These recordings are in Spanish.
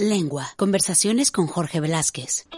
Lengua. Conversaciones con Jorge Velázquez.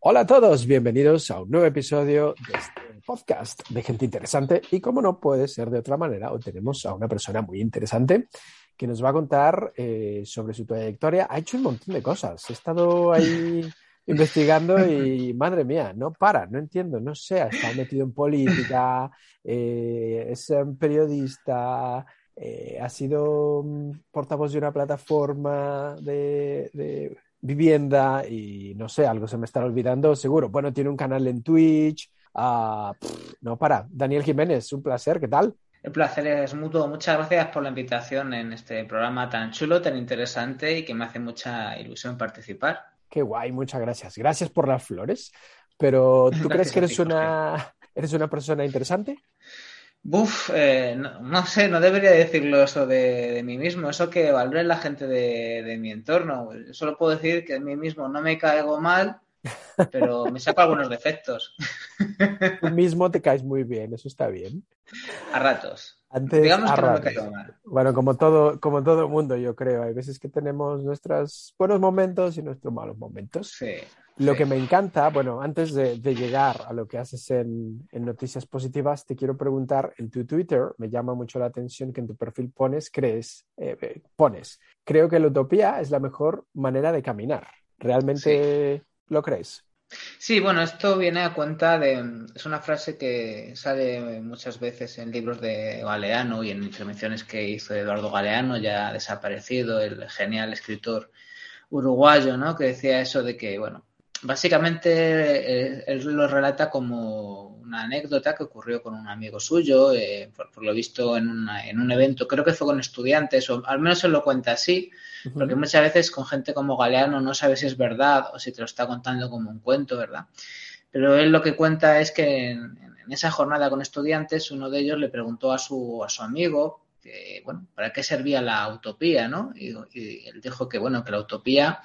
Hola a todos, bienvenidos a un nuevo episodio de este podcast de gente interesante. Y como no puede ser de otra manera, hoy tenemos a una persona muy interesante que nos va a contar eh, sobre su trayectoria. Ha hecho un montón de cosas. He estado ahí investigando y madre mía, no para, no entiendo, no sé, está metido en política, eh, es un periodista, eh, ha sido mm, portavoz de una plataforma de, vivienda y no sé, algo se me está olvidando, seguro. Bueno, tiene un canal en Twitch. Ah, no para. Daniel Jiménez, un placer, ¿qué tal? El placer es mutuo. Muchas gracias por la invitación en este programa tan chulo, tan interesante y que me hace mucha ilusión participar. Qué guay, muchas gracias. Gracias por las flores. Pero ¿tú crees que eres una, eres una persona interesante? Buf, eh, no, sé, no debería decirlo eso de, mí mismo, eso que valore la gente de, mi entorno. solo puedo decir que a mí mismo no me caigo mal, pero me saco algunos defectos. Tú mismo te caes muy bien, eso está bien. A ratos. Digamos que no me caigo mal. Bueno, como todo, como todo mundo, yo creo. Hay veces que tenemos nuestros buenos momentos y nuestros malos momentos. Sí. Lo que me encanta, bueno, antes de, llegar a lo que haces en, Noticias Positivas, te quiero preguntar, en tu Twitter me llama mucho la atención que en tu perfil pones, crees, eh, eh, pones, creo que la utopía es la mejor manera de caminar. ¿Realmente lo crees? Sí, bueno, esto viene a cuenta de, es una frase que sale muchas veces en libros de Galeano y en intervenciones que hizo Eduardo Galeano, ya desaparecido, el genial escritor uruguayo, ¿no? Que decía eso de que, bueno, básicamente eh, él lo relata como una anécdota que ocurrió con un amigo suyo, eh, por, lo visto en, en, un evento, creo que fue con estudiantes, o al menos se lo cuenta así, porque muchas veces con gente como Galeano no sabes si es verdad o si te lo está contando como un cuento, ¿verdad? Pero él lo que cuenta es que en, esa jornada con estudiantes uno de ellos le preguntó a su, a su amigo que, bueno, ¿para qué servía la utopía, no? Y, y él dijo que, bueno, que la utopía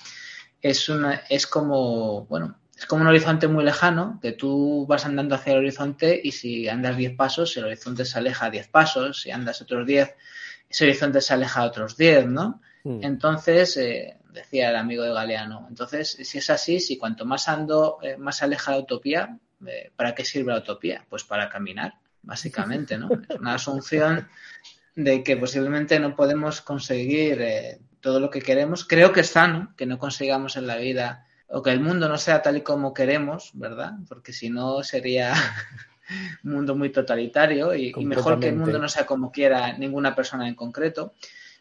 es, una, es como, bueno, es como un horizonte muy lejano, que tú vas andando hacia el horizonte y si andas 10 pasos, el horizonte se aleja a 10 pasos, si andas otros 10, ese horizonte se aleja a otros 10, ¿no? Hmm. Entonces, eh, decía el amigo de Galeano, entonces, si es así, si cuanto más ando, eh, más aleja la utopía, eh, ¿para qué sirve la utopía? Pues para caminar, básicamente, ¿no? Es una asunción de que posiblemente no podemos conseguir todo lo que queremos. Creo que es sano que no consigamos en la vida o que el mundo no sea tal y como queremos, ¿verdad? Porque si no sería un mundo muy totalitario y, mejor que el mundo no sea como quiera ninguna persona en concreto.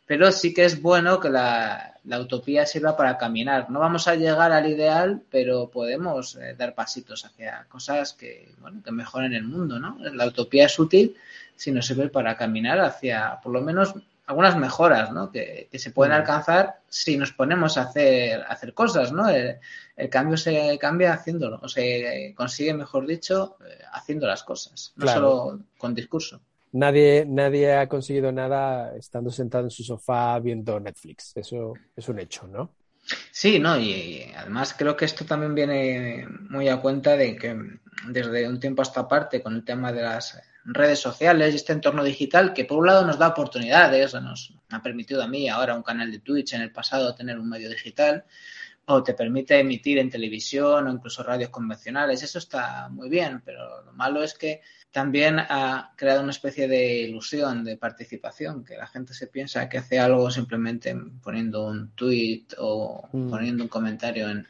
Pero sí que es bueno que la, utopía sirva para caminar. No vamos a llegar al ideal, pero podemos eh, dar pasitos hacia cosas que, bueno, que mejoren el mundo, ¿no? La utopía es útil si nos sirve para caminar hacia, por lo menos, algunas mejoras ¿no? que, se pueden mm. alcanzar si nos ponemos a hacer, hacer cosas. ¿no? El, cambio se cambia haciéndolo, o se consigue, mejor dicho, eh, haciendo las cosas, no solo con discurso. Nadie, nadie ha conseguido nada estando sentado en su sofá viendo Netflix. Eso es un hecho, ¿no? Sí, no, y, además creo que esto también viene muy a cuenta de que desde un tiempo hasta parte, con el tema de las redes sociales y este entorno digital que por un lado nos da oportunidades, nos ha permitido a mí ahora un canal de Twitch, en el pasado tener un medio digital, o te permite emitir en televisión o incluso radios convencionales. Eso está muy bien, pero lo malo es que también ha creado una especie de ilusión de participación, que la gente se piensa que hace algo simplemente poniendo un tweet o mm. poniendo un comentario en,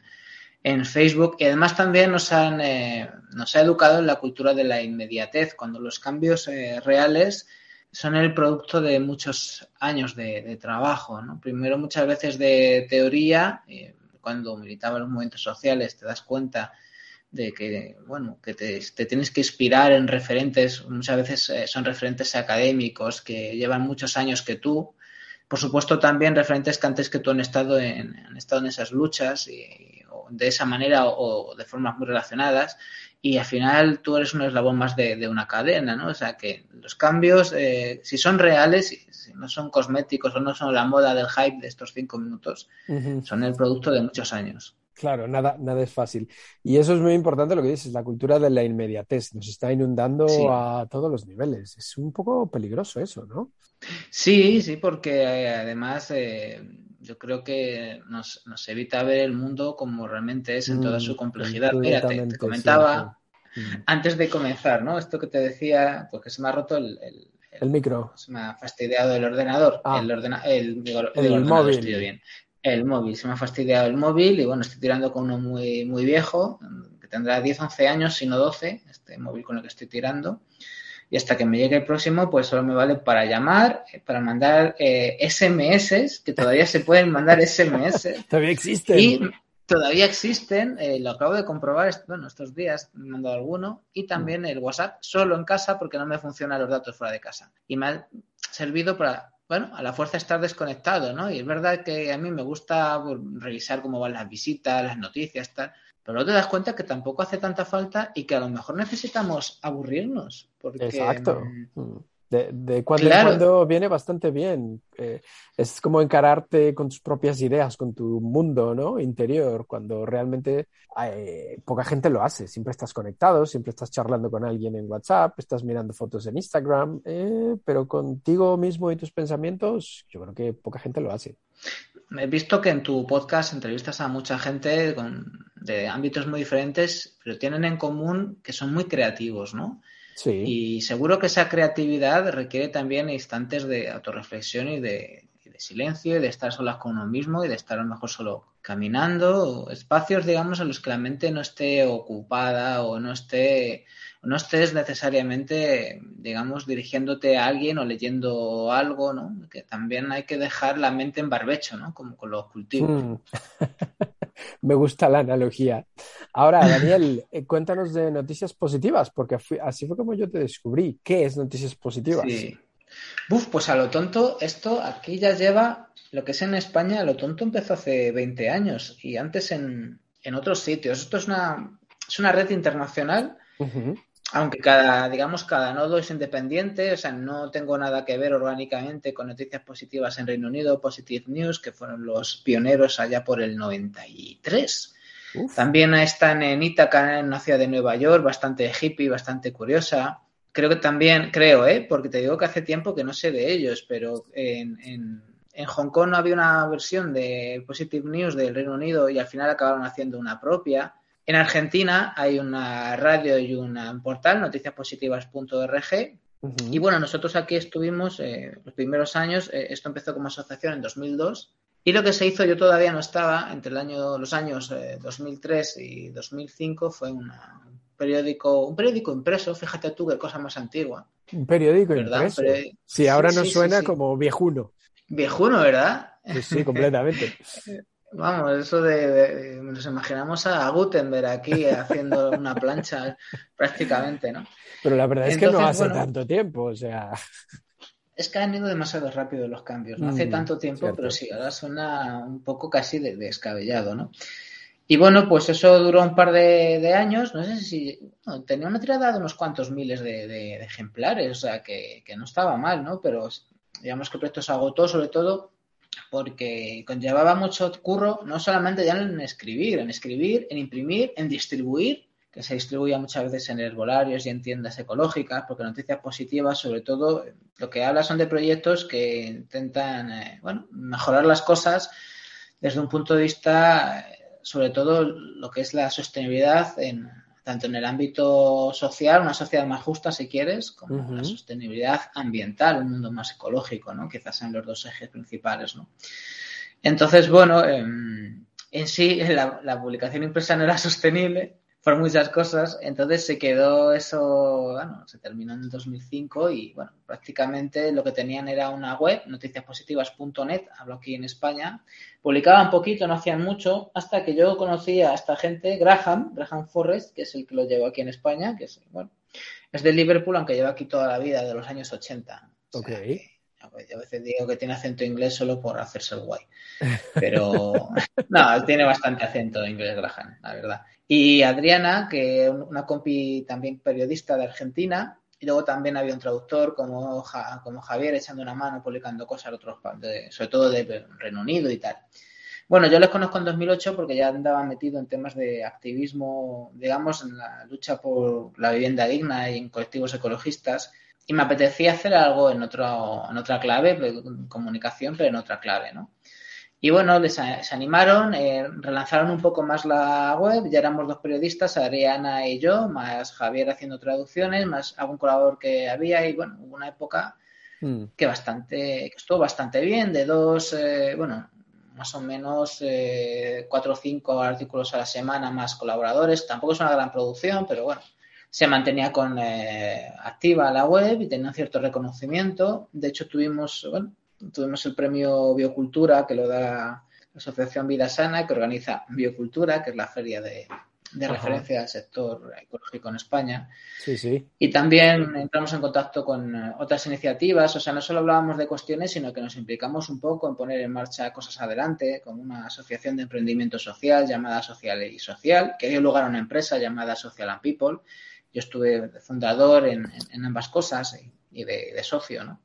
en Facebook. Y además también nos han eh, nos ha educado en la cultura de la inmediatez cuando los cambios eh, reales son el producto de muchos años de, trabajo ¿no? primero muchas veces de teoría eh, cuando militaba en los movimientos sociales te das cuenta de que bueno que te, tienes que inspirar en referentes. Muchas veces son referentes académicos que llevan muchos años que tú. Por supuesto también referentes que antes que tú han estado en, han estado en esas luchas y, de esa manera o, de formas muy relacionadas y al final tú eres un eslabón más de, una cadena, ¿no? O sea que los cambios, eh, si son reales, si, no son cosméticos o no son la moda del hype de estos cinco minutos, son el producto de muchos años. Claro, nada, nada es fácil. Y eso es muy importante lo que dices, la cultura de la inmediatez. Nos está inundando a todos los niveles. Es un poco peligroso eso, ¿no? Sí, sí, porque eh, además eh, yo creo que nos, nos, evita ver el mundo como realmente es en toda su mm, complejidad. Mira, te, comentaba mm. antes de comenzar, ¿no? Esto que te decía, porque se me ha roto el, el, micro. Se me ha fastidiado el ordenador. Ah. el, ordena, el, el, móvil. Bien. El móvil, se me ha fastidiado el móvil y bueno, estoy tirando con uno muy, muy viejo, que tendrá 10, 11 años, si no 12, este móvil con el que estoy tirando y hasta que me llegue el próximo, pues solo me vale para llamar, eh, para mandar eh, SMS, que todavía se pueden mandar SMS. todavía existen. Y todavía existen, eh, lo acabo de comprobar bueno, estos días, me he mandado alguno, y también el WhatsApp solo en casa porque no me funcionan los datos fuera de casa. Y me ha servido para, bueno, a la fuerza estar desconectado, ¿no? Y es verdad que a mí me gusta pues, revisar cómo van las visitas, las noticias, tal pero no te das cuenta que tampoco hace tanta falta y que a lo mejor necesitamos aburrirnos. Porque, Exacto. Mm, mm. De, de cuando en cuando viene bastante bien. Eh, es como encararte con tus propias ideas, con tu mundo ¿no? interior, cuando realmente eh, poca gente lo hace. Siempre estás conectado, siempre estás charlando con alguien en WhatsApp, estás mirando fotos en Instagram, eh, pero contigo mismo y tus pensamientos, yo creo que poca gente lo hace. He visto que en tu podcast entrevistas a mucha gente de ámbitos muy diferentes, pero tienen en común que son muy creativos, ¿no? Sí. Y seguro que esa creatividad requiere también instantes de autorreflexión y de, silencio y de estar solas con uno mismo y de estar a lo mejor solo caminando, espacios, digamos, en los que la mente no esté ocupada o no esté no estés necesariamente, digamos, dirigiéndote a alguien o leyendo algo, ¿no? Que también hay que dejar la mente en barbecho, ¿no? Como con los cultivos. Mm. Me gusta la analogía. Ahora, Daniel, eh, cuéntanos de noticias positivas, porque así fue como yo te descubrí. ¿Qué es noticias positivas? Sí. Buf, pues a lo tonto, esto aquí ya lleva, lo que es en España, a lo tonto empezó hace 20 años y antes en, en otros sitios. Esto es una, es una red internacional aunque cada, digamos, cada nodo es independiente, o sea, no tengo nada que ver orgánicamente con noticias positivas en Reino Unido, Positive News, que fueron los pioneros allá por el 93. También están en Ítaca, en una ciudad de Nueva York, bastante hippie, bastante curiosa. Creo que también, creo, ¿eh? porque te digo que hace tiempo que no sé de ellos, pero en, en, en Hong Kong no había una versión de Positive News del Reino Unido y al final acabaron haciendo una propia. En Argentina hay una radio y un portal, noticiaspositivas.org. Y bueno, nosotros aquí estuvimos eh, los primeros años, eh, esto empezó como asociación en 2002, y lo que se hizo, yo todavía no estaba, entre el año, los años 2003 eh, y 2005, fue un periódico, un periódico impreso, fíjate tú qué cosa más antigua. Un periódico impreso. Sí, ahora nos suena como viejuno. Viejuno, ¿verdad? Sí, sí, completamente. Vamos, eso de, nos imaginamos a Gutenberg aquí haciendo una plancha prácticamente, ¿no? Pero la verdad es que no hace tanto tiempo, o sea. Es que han ido demasiado rápido los cambios, no hace mm, tanto tiempo, pero sí, ahora suena un poco casi de, descabellado, ¿no? Y bueno, pues eso duró un par de, años, no sé si tenía una tirada de unos cuantos miles de, ejemplares, o sea que, que, no estaba mal, ¿no? Pero digamos que el proyecto se agotó sobre todo porque conllevaba mucho curro, no solamente ya en escribir, en escribir, en imprimir, en distribuir, que se distribuía muchas veces en herbolarios y en tiendas ecológicas, porque noticias positivas, sobre todo, lo que habla son de proyectos que intentan, eh, bueno, mejorar las cosas desde un punto de vista, sobre todo, lo que es la sostenibilidad en, tanto en el ámbito social, una sociedad más justa, si quieres, como la sostenibilidad ambiental, un mundo más ecológico, ¿no? Quizás sean los dos ejes principales, ¿no? Entonces, bueno, em, en sí la, la, publicación impresa no era sostenible, por muchas cosas. Entonces se quedó eso, bueno, se terminó en 2005 y bueno, prácticamente lo que tenían era una web, noticiaspositivas.net, hablo aquí en España. Publicaban poquito, no hacían mucho, hasta que yo conocí a esta gente, Graham, Graham Forrest, que es el que lo llevó aquí en España, que es, bueno, es de Liverpool, aunque lleva aquí toda la vida, de los años 80. ok. A veces digo que tiene acento inglés solo por hacerse el guay. Pero no, tiene bastante acento inglés Graham, la verdad. Y Adriana, que una compi también periodista de Argentina, y luego también había un traductor como, como Javier echando una mano, publicando cosas otros sobre todo de Reino Unido y tal. Bueno, yo les conozco en 2008 porque ya andaba metido en temas de activismo, digamos, en la lucha por la vivienda digna y en colectivos ecologistas. Y me apetecía hacer algo en, otro, en otra clave, comunicación, pero en otra clave, ¿no? Y bueno, les, se animaron, eh, relanzaron un poco más la web, ya éramos dos periodistas, Adriana y yo, más Javier haciendo traducciones, más algún colaborador que había y bueno, hubo una época mm. que bastante, que estuvo bastante bien, de dos, eh, bueno, más o menos eh, cuatro o cinco artículos a la semana más colaboradores. Tampoco es una gran producción, pero bueno, se mantenía con eh, activa la web y tenía cierto reconocimiento. De hecho, tuvimos, bueno, tuvimos el premio Biocultura que lo da la Asociación Vida Sana, que organiza Biocultura, que es la feria de, de referencia al sector ecológico en España. Sí, sí. Y también entramos en contacto con eh, otras iniciativas, o sea, no solo hablábamos de cuestiones, sino que nos implicamos un poco en poner en marcha cosas adelante, con una asociación de emprendimiento social llamada Social y Social, que dio lugar a una empresa llamada Social and People. Yo estuve fundador en, ambas cosas y, de, socio, ¿no?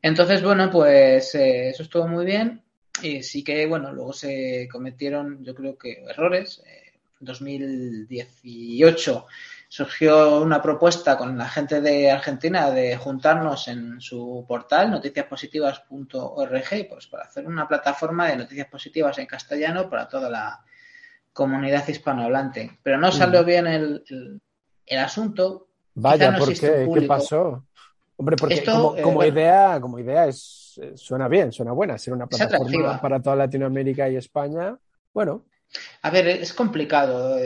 Entonces, bueno, pues eh, eso estuvo muy bien. Y sí que, bueno, luego se cometieron, yo creo que errores. Eh, 2018 surgió una propuesta con la gente de Argentina de juntarnos en su portal noticiaspositivas.org pues para hacer una plataforma de noticias positivas en castellano para toda la comunidad hispanohablante. Pero no salió mm. bien el, el, asunto. Vaya, ¿por qué? ¿Qué pasó? Hombre, porque como, eh, idea, como idea es, suena bien, suena buena, ser una plataforma para toda Latinoamérica y España. Bueno, a ver, es complicado.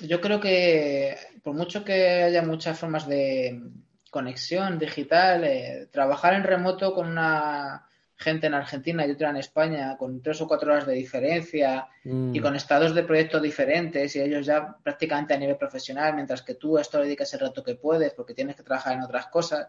yo creo que por mucho que haya muchas formas de conexión digital, eh, trabajar en remoto con una gente en Argentina y otra en España, con tres o cuatro horas de diferencia y mm. con estados de proyecto diferentes y ellos ya prácticamente a nivel profesional, mientras que tú a esto le dedicas el rato que puedes porque tienes que trabajar en otras cosas.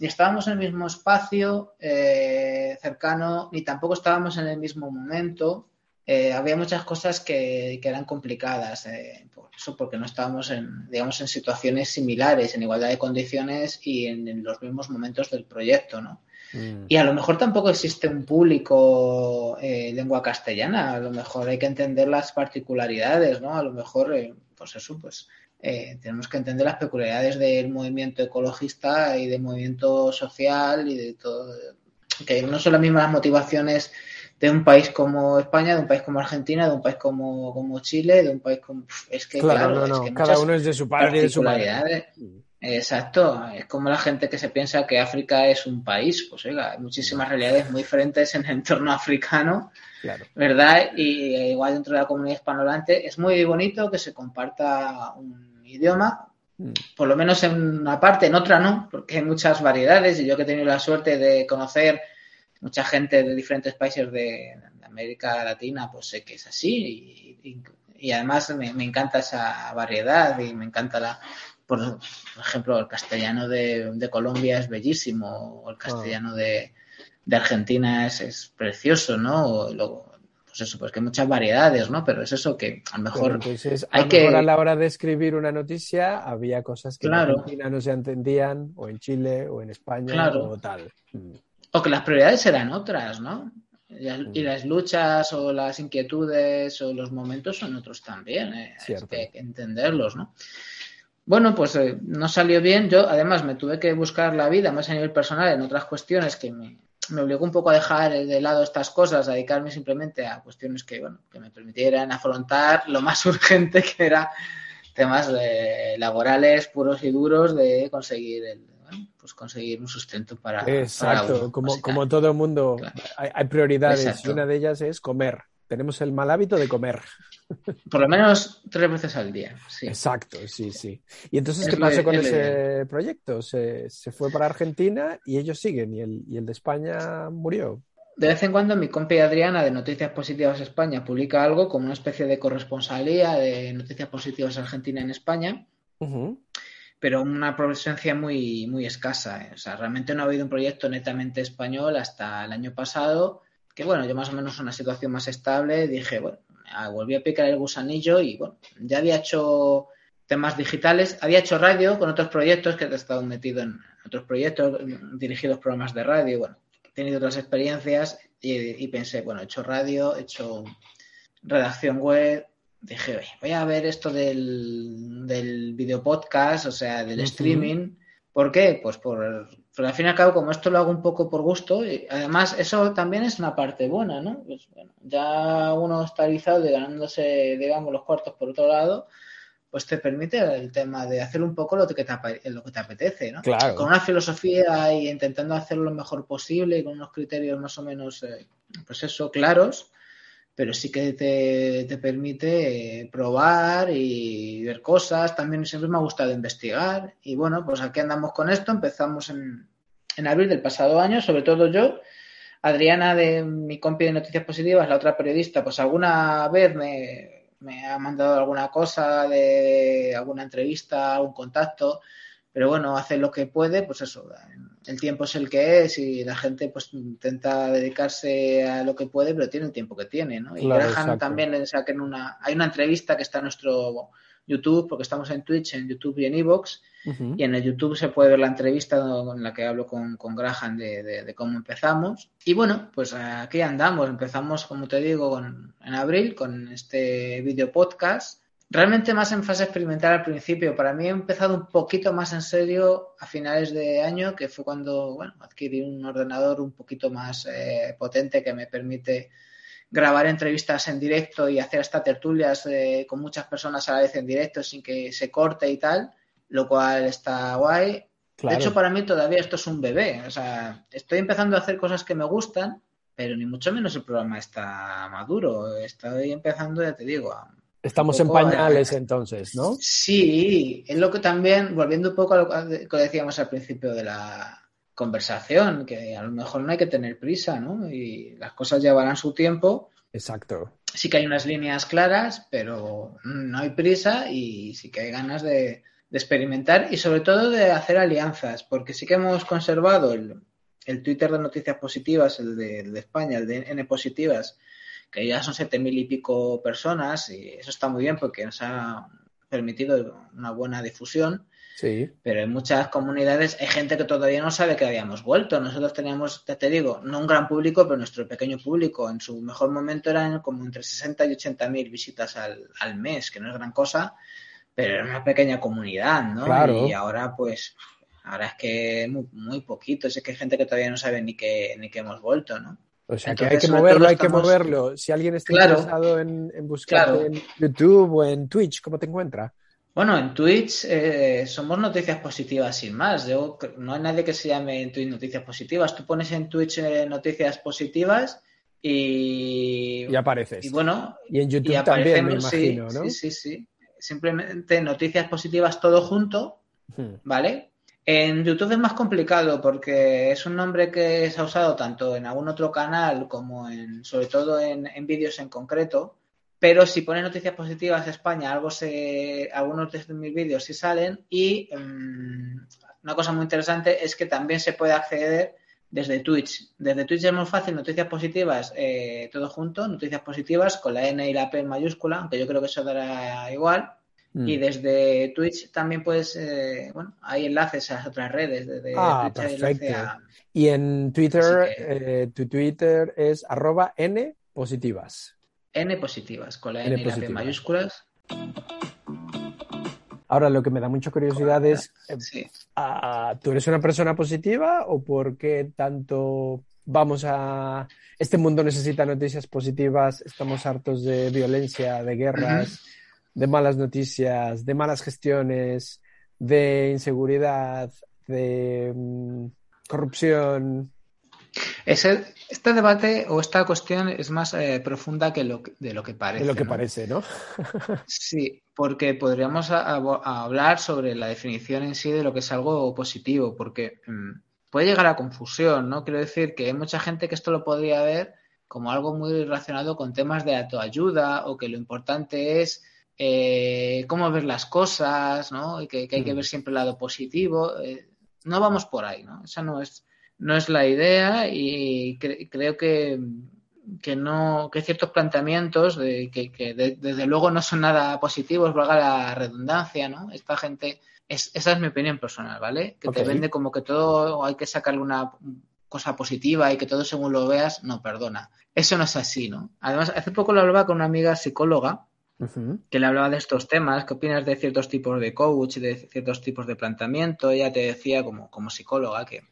Y estábamos en el mismo espacio eh, cercano, ni tampoco estábamos en el mismo momento. Eh, había muchas cosas que, eran complicadas, eh, por eso porque no estábamos en, digamos, en situaciones similares, en igualdad de condiciones y en, los mismos momentos del proyecto, ¿no? Mm. Y a lo mejor tampoco existe un público eh, lengua castellana, a lo mejor hay que entender las particularidades, ¿no? A lo mejor, pues eso, pues tenemos que entender las peculiaridades del movimiento ecologista y del movimiento social y de todo, que no son las mismas motivaciones de un país como España, de un país como Argentina, de un país como, como Chile, de un país como... Es que, claro, es que cada uno es de su padre y de su madre. Exacto, es como la gente que se piensa que África es un país, pues oiga, hay muchísimas realidades muy diferentes en el entorno africano, ¿verdad? Y igual dentro de la comunidad hispanohablante es muy bonito que se comparta un idioma, mm. por lo menos en una parte, en otra no, porque hay muchas variedades. Y yo que he tenido la suerte de conocer mucha gente de diferentes países de, América Latina, pues sé que es así. Y, además me, encanta esa variedad y me encanta la, por ejemplo, el castellano de, Colombia es bellísimo, o el castellano de, Argentina es, precioso, ¿no? O luego, pues eso, pues que hay muchas variedades, ¿no? Pero es eso que a lo mejor hay que... a la hora de escribir una noticia había cosas que en Argentina no se entendían, o en Chile, o en España, o tal. Mm. O que las prioridades eran otras, ¿no? Y las luchas o las inquietudes o los momentos son otros también. ¿eh? hay que entenderlos, ¿no? Bueno, pues eh, no salió bien. Yo, además, me tuve que buscar la vida más a nivel personal en otras cuestiones que me, me obligó un poco a dejar de lado estas cosas, a dedicarme simplemente a cuestiones que, bueno, que me permitieran afrontar lo más urgente que era temas laborales puros y duros de conseguir el, pues conseguir un sustento para. Exacto, como, como todo el mundo, hay, prioridades y una de ellas es comer. Tenemos el mal hábito de comer. Por lo menos tres veces al día. Sí. Exacto, sí, sí. ¿Y entonces qué pasó con ese proyecto? Se, fue para Argentina y ellos siguen y el, y el de España murió. De vez en cuando mi compi Adriana de Noticias Positivas España publica algo como una especie de corresponsalía de Noticias Positivas Argentina en España pero una presencia muy, muy escasa. ¿eh? O sea, realmente no ha habido un proyecto netamente español hasta el año pasado, que bueno, yo más o menos una situación más estable, dije, bueno, volví a picar el gusanillo y bueno, ya había hecho temas digitales, había hecho radio con otros proyectos, que he estado metido en otros proyectos, dirigidos programas de radio, bueno, he tenido otras experiencias y, y pensé, bueno, he hecho radio, he hecho redacción web, dije, voy a ver esto del, del video podcast, o sea, del streaming. ¿Por qué? Pues por Pero al fin y al cabo, como esto lo hago un poco por gusto, y además eso también es una parte buena, ¿no? Pues, bueno, ya uno está rizado y ganándose, digamos, los cuartos por otro lado, pues te permite el tema de hacer un poco lo que te, lo que te apetece, ¿no? Claro. Con una filosofía y intentando hacerlo lo mejor posible y con unos criterios más o menos, eh, pues eso, claros, pero sí que te, te permite probar y ver cosas. También siempre me ha gustado investigar y bueno, pues aquí andamos con esto. Empezamos en, en abril del pasado año, sobre todo yo. Adriana de mi compi de Noticias Positivas, la otra periodista, pues alguna vez me, me ha mandado alguna cosa de alguna entrevista, algún contacto, pero bueno, hace lo que puede, pues eso, el tiempo es el que es y la gente pues intenta dedicarse a lo que puede, pero tiene el tiempo que tiene, ¿no? Y Graham también le saquen una, hay una entrevista que está en nuestro YouTube, porque estamos en Twitch, en YouTube y en Evox, y en el YouTube se puede ver la entrevista en la que hablo con, con Graham de, cómo empezamos. Y bueno, pues aquí andamos. Empezamos, como te digo, en abril con este video podcast. Realmente más en fase experimental al principio. Para mí he empezado un poquito más en serio a finales de año, que fue cuando bueno, adquirí un ordenador un poquito más eh, potente que me permite grabar entrevistas en directo y hacer hasta tertulias eh, con muchas personas a la vez en directo sin que se corte y tal lo cual está guay. De hecho, para mí todavía esto es un bebé. O sea, estoy empezando a hacer cosas que me gustan, pero ni mucho menos el programa está maduro. Estoy empezando, ya te digo. Estamos en pañales entonces, ¿no? Sí, es lo que también, volviendo un poco a lo que decíamos al principio de la conversación, que a lo mejor no hay que tener prisa, ¿no? Y las cosas llevarán su tiempo. Exacto. Sí que hay unas líneas claras, pero no hay prisa y sí que hay ganas de, de experimentar y sobre todo de hacer alianzas, porque sí que hemos conservado el, el Twitter de noticias positivas, el de, España, el de N positivas, que ya son siete mil y pico personas y eso está muy bien porque nos ha permitido una buena difusión. Sí. Pero en muchas comunidades hay gente que todavía no sabe que habíamos vuelto. Nosotros teníamos, te, te digo, no un gran público, pero nuestro pequeño público en su mejor momento eran como entre 60 y 80 mil visitas al, al mes, que no es gran cosa pero era una pequeña comunidad, ¿no? Claro. Y ahora, pues, ahora es que muy, muy poquito, es que hay gente que todavía no sabe ni que, ni que hemos vuelto, ¿no? O sea, que hay que moverlo, hay que moverlo. Si alguien está interesado en, en buscar en YouTube o en Twitch, ¿cómo te encuentra? Bueno, en Twitch eh, somos noticias positivas sin más. Yo, no hay nadie que se llame en Twitch noticias positivas. Tú pones en Twitch eh, noticias positivas y... Y apareces. Y bueno... Y en YouTube también, me imagino, sí, ¿no? Sí, sí, sí simplemente noticias positivas todo junto, ¿vale? En YouTube es más complicado porque es un nombre que se ha usado tanto en algún otro canal como en, sobre todo en, vídeos en concreto. Pero si pones noticias positivas España, algo se, algunos de mis vídeos sí salen y um, una cosa muy interesante es que también se puede acceder desde Twitch. Desde Twitch es muy fácil, noticias positivas, eh, todo junto, noticias positivas con la N y la P en mayúscula, aunque yo creo que eso dará igual. Mm. Y desde Twitch también puedes, eh, bueno, hay enlaces a otras redes. Desde ah, Twitch perfecto. A... Y en Twitter, que... eh, tu Twitter es arroba N positivas. N positivas, con la N, N y la P en mayúsculas. Ahora, lo que me da mucha curiosidad es, sí. uh, ¿tú eres una persona positiva o por qué tanto vamos a... Este mundo necesita noticias positivas, estamos hartos de violencia, de guerras, uh -huh. De malas noticias, de malas gestiones, de inseguridad, de um, corrupción? Ese, este debate o esta cuestión es más eh, profunda que lo de lo que parece. De lo que ¿no? parece, ¿no? sí, porque podríamos a, a, a hablar sobre la definición en sí de lo que es algo positivo, porque mmm, puede llegar a confusión, ¿no? Quiero decir que hay mucha gente que esto lo podría ver como algo muy relacionado con temas de autoayuda o que lo importante es eh, cómo ver las cosas, ¿no? Y que, que hay que ver siempre el lado positivo. Eh, no vamos por ahí, ¿no? Esa no es no es la idea y cre creo que, que no que ciertos planteamientos de, que, que de, desde luego no son nada positivos, valga la redundancia, ¿no? Esta gente, es, esa es mi opinión personal, ¿vale? Que okay. te vende como que todo hay que sacarle una cosa positiva y que todo según lo veas, no, perdona. Eso no es así, ¿no? Además, hace poco lo hablaba con una amiga psicóloga Uh -huh. que le hablaba de estos temas, qué opinas de ciertos tipos de coach, de ciertos tipos de planteamiento, ella te decía como, como psicóloga que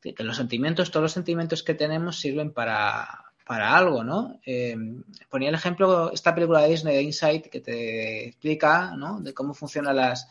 que los sentimientos, todos los sentimientos que tenemos sirven para, para algo, ¿no? Eh, ponía el ejemplo, esta película de Disney, de Insight, que te explica, ¿no? De cómo funcionan las,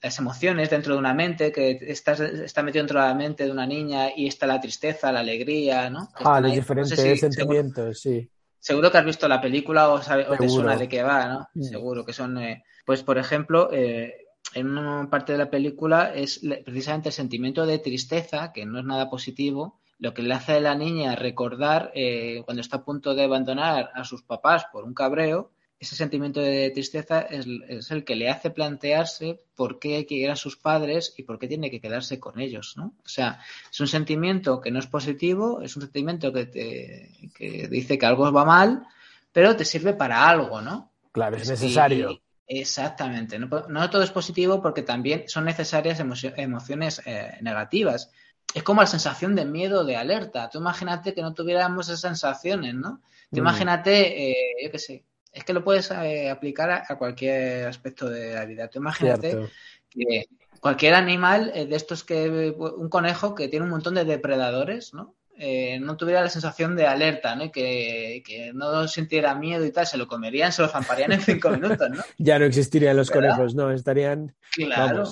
las emociones dentro de una mente, que estás, está metido dentro de la mente de una niña y está la tristeza, la alegría, ¿no? ah, los diferentes sentimientos, sí. Seguro que has visto la película o, te suena de qué va, ¿no? Mm. Seguro que son, eh, pues por ejemplo, eh, en una parte de la película es precisamente el sentimiento de tristeza, que no es nada positivo, lo que le hace a la niña recordar eh, cuando está a punto de abandonar a sus papás por un cabreo, ese sentimiento de tristeza es, el que le hace plantearse por qué hay que ir a sus padres y por qué tiene que quedarse con ellos, ¿no? O sea, es un sentimiento que no es positivo, es un sentimiento que, te, dice que algo va mal, pero te sirve para algo, ¿no? Claro, es necesario. exactamente. No, todo es positivo porque también son necesarias emociones eh, negativas. Es como la sensación de miedo, de alerta. Tú imagínate que no tuviéramos esas sensaciones, ¿no? Tú mm. imagínate, eh, yo qué sé, es que lo puedes eh, aplicar a, cualquier aspecto de la vida. Tú imagínate que cualquier animal eh, de estos que un conejo que tiene un montón de depredadores, ¿no? Eh, no tuviera la sensación de alerta, ¿no? Que, que, no sintiera miedo y tal, se lo comerían, se lo zamparían en cinco minutos, ¿no? ya no existirían los conejos, ¿no? Estarían. Claro.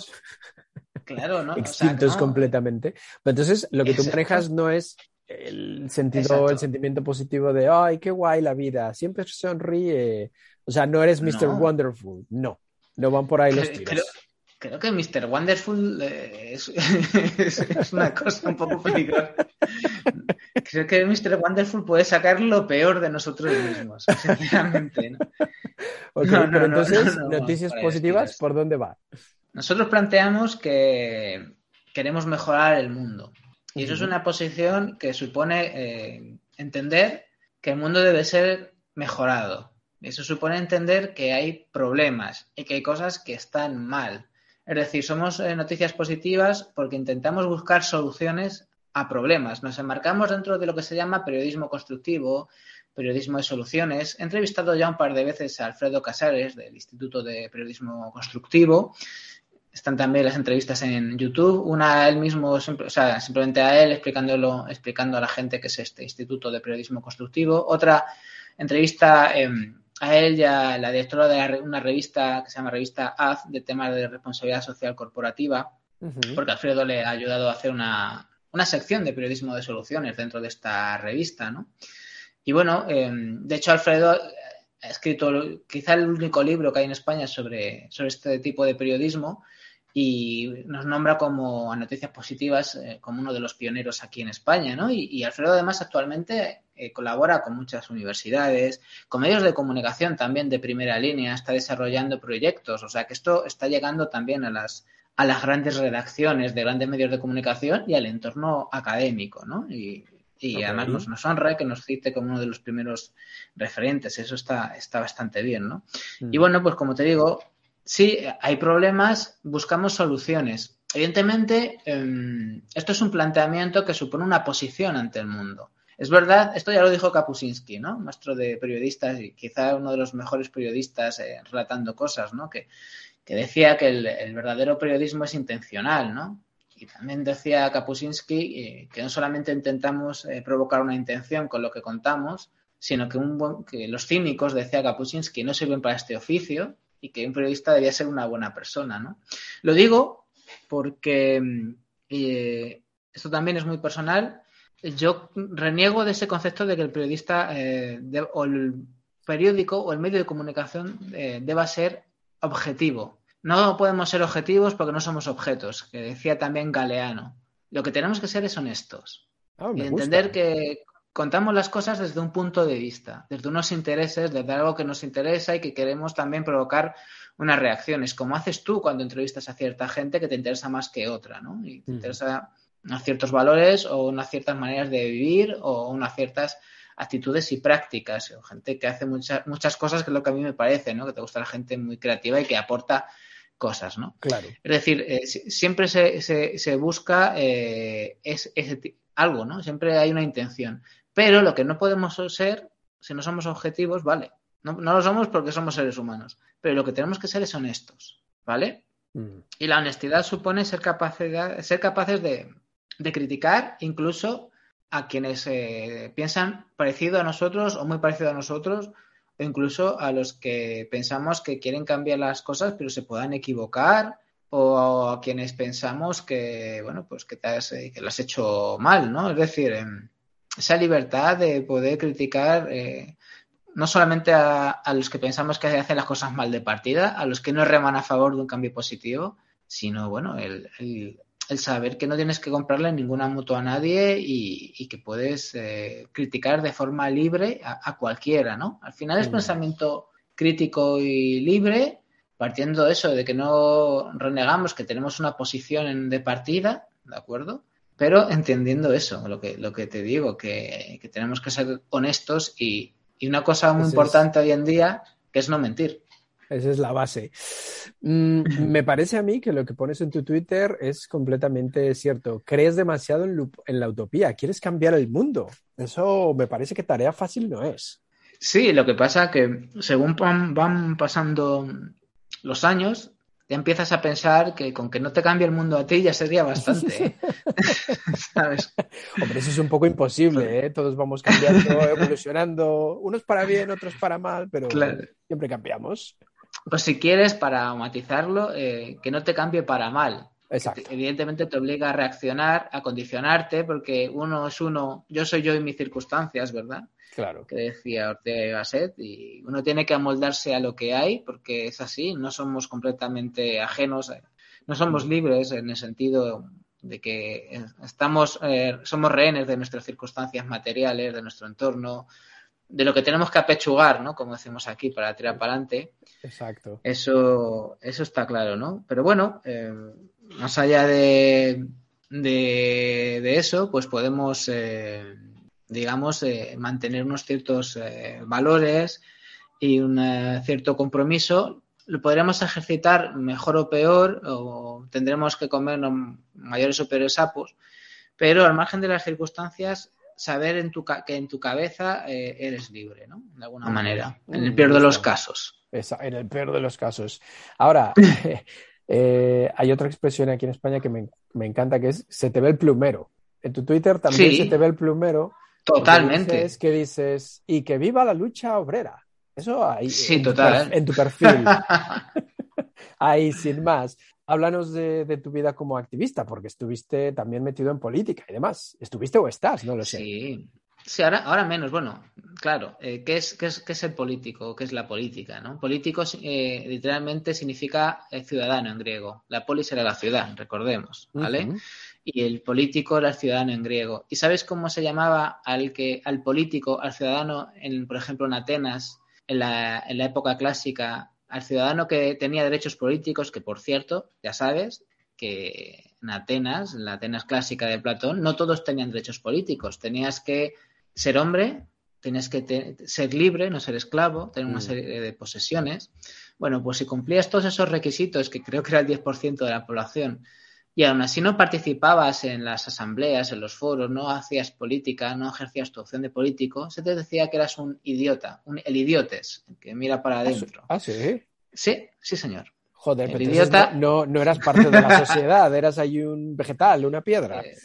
Claro, ¿no? Extintos completamente. entonces, lo que tú manejas no es el sentido, el sentimiento positivo de, ay, qué guay la vida, siempre sonríe. O sea, no eres Mr. Wonderful, no, no van por ahí los tiros. Creo, que Mr. Wonderful eh, es, una cosa un poco peligrosa. Creo que Mr. Wonderful puede sacar lo peor de nosotros mismos, sinceramente. ¿no? pero entonces, noticias positivas, ¿por dónde va? Nosotros planteamos que queremos mejorar el mundo. Y eso es una posición que supone eh, entender que el mundo debe ser mejorado. Eso supone entender que hay problemas y que hay cosas que están mal. Es decir, somos eh, noticias positivas porque intentamos buscar soluciones a problemas. Nos enmarcamos dentro de lo que se llama periodismo constructivo, periodismo de soluciones. He entrevistado ya un par de veces a Alfredo Casares del Instituto de Periodismo Constructivo están también las entrevistas en YouTube, una a él mismo, o sea, simplemente a él explicándolo, explicando a la gente que es este Instituto de Periodismo Constructivo, otra entrevista em, a él y a la directora de una revista que se llama Revista AZ de temas de responsabilidad social corporativa, porque Alfredo le ha ayudado a hacer una, una, sección de periodismo de soluciones dentro de esta revista, ¿no? Y bueno, em, de hecho Alfredo ha escrito quizá el único libro que hay en España sobre, sobre este tipo de periodismo y nos nombra como a noticias positivas eh, como uno de los pioneros aquí en España, ¿no? Y, Alfredo además actualmente eh, colabora con muchas universidades, con medios de comunicación también de primera línea, está desarrollando proyectos, o sea que esto está llegando también a las a las grandes redacciones de grandes medios de comunicación y al entorno académico, ¿no? Y, además nos, nos, honra que nos cite como uno de los primeros referentes, eso está, está bastante bien, ¿no? Mm. Y bueno, pues como te digo, sí, hay problemas, buscamos soluciones. Evidentemente, em, esto es un planteamiento que supone una posición ante el mundo. Es verdad, esto ya lo dijo Kapuscinski, ¿no? Maestro de periodistas y quizá uno de los mejores periodistas eh, relatando cosas, ¿no? Que, decía que el, verdadero periodismo es intencional, ¿no? Y también decía Kapuscinski eh, que no solamente intentamos eh, provocar una intención con lo que contamos, sino que, un que los cínicos, decía Kapuscinski, no sirven para este oficio, y que un periodista debía ser una buena persona, ¿no? Lo digo porque mm, eh, esto también es muy personal. Yo reniego de ese concepto de que el periodista eh, o el periódico o el medio de comunicación eh, deba ser objetivo. No podemos ser objetivos porque no somos objetos, que decía también Galeano. Lo que tenemos que ser es honestos. Ah, y entender que contamos las cosas desde un punto de vista, desde unos intereses, desde algo que nos interesa y que queremos también provocar unas reacciones, como haces tú cuando entrevistas a cierta gente que te interesa más que otra, ¿no? Y te interesa unos ciertos valores o unas ciertas maneras de vivir o unas ciertas actitudes y prácticas, o gente que hace muchas muchas cosas que es lo que a mí me parece, ¿no? Que te gusta la gente muy creativa y que aporta cosas, ¿no? Claro. Es decir, eh, siempre se, se, busca eh, algo, ¿no? Siempre hay una intención. Pero lo que no podemos ser, si no somos objetivos, vale. No, lo somos porque somos seres humanos. Pero lo que tenemos que ser es honestos, ¿vale? Mm. Y la honestidad supone ser, ser capaces de, de criticar incluso a quienes eh, piensan parecido a nosotros o muy parecido a nosotros, o incluso a los que pensamos que quieren cambiar las cosas pero se puedan equivocar, o a quienes pensamos que, bueno, pues que, te has, eh, que lo has hecho mal, ¿no? Es decir, em, esa libertad de poder criticar eh, no solamente a, los que pensamos que hacen las cosas mal de partida, a los que no reman a favor de un cambio positivo, sino, bueno, el, el saber que no tienes que comprarle ninguna moto a nadie y, que puedes eh, criticar de forma libre a, cualquiera, ¿no? Al final es pensamiento crítico y libre, partiendo de eso, de que no renegamos que tenemos una posición de partida, ¿de acuerdo? Pero entendiendo eso, lo que, lo que te digo, que, tenemos que ser honestos y, una cosa muy importante hoy en día, que es no mentir. Esa es la base. Mm, me parece a mí que lo que pones en tu Twitter es completamente cierto. Crees demasiado en, la utopía, quieres cambiar el mundo. Eso me parece que tarea fácil no es. Sí, lo que pasa que según van, pasando los años, ya empiezas a pensar que con que no te cambie el mundo a ti ya sería bastante. ¿eh? ¿Sabes? Hombre, eso es un poco imposible, ¿eh? Todos vamos cambiando, evolucionando, unos para bien, otros para mal, pero siempre cambiamos. Pues si quieres, para matizarlo, eh, que no te cambie para mal. Exacto. Evidentemente te obliga a reaccionar, a condicionarte, porque uno es uno, yo soy yo y mis circunstancias, ¿verdad? Claro. Que decía Ortega y Gasset, y uno tiene que amoldarse a lo que hay, porque es así, no somos completamente ajenos, eh, no somos mm. libres en el sentido de que estamos, eh, somos rehenes de nuestras circunstancias materiales, de nuestro entorno, de lo que tenemos que apechugar, ¿no? Como decimos aquí, para tirar para adelante. Exacto. Eso, eso está claro, ¿no? Pero bueno, eh, más allá de, de, eso, pues podemos, eh, digamos, eh, mantener unos ciertos valores y un cierto compromiso. Lo podremos ejercitar mejor o peor, o tendremos que comer mayores o peores sapos, pero al margen de las circunstancias, saber en tu que en tu cabeza eh, eres libre, ¿no? De alguna manera, en el peor de los casos. en el peor de los casos. Ahora, eh, hay otra expresión aquí en España que me, encanta, que es se te ve el plumero. En tu Twitter también se te ve el plumero. Totalmente. Es que dices, y que viva la lucha obrera. Eso ahí. Sí, en total. Tu en tu perfil. ahí, sin más. Háblanos de, tu vida como activista, porque estuviste también metido en política y demás. ¿Estuviste o estás? No lo sé. Sí, sí ahora, ahora menos. Bueno, claro, eh, ¿qué, es, qué, es, ¿qué, es, el político? ¿Qué es la política? ¿no? Político eh, literalmente significa eh, ciudadano en griego. La polis era la ciudad, recordemos, ¿vale? Y el político era el ciudadano en griego. ¿Y sabes cómo se llamaba al, que, al político, al ciudadano, en, por ejemplo, en Atenas, en la, en la época clásica, al ciudadano que tenía derechos políticos, que por cierto, ya sabes que en Atenas, en la Atenas clásica de Platón, no todos tenían derechos políticos. Tenías que ser hombre, tenías que ser libre, no ser esclavo, tener una mm. serie de posesiones. Bueno, pues si cumplías todos esos requisitos, que creo que era el 10% de la población, y aún así no participabas en las asambleas, en los foros, no hacías política, no ejercías tu opción de político, se te decía que eras un idiota, un, el idiotes, que mira para adentro. ¿Ah, sí? Sí, sí, señor. Joder, pero idiota... no, no, eras parte de la sociedad, eras ahí un vegetal, una piedra. Eh,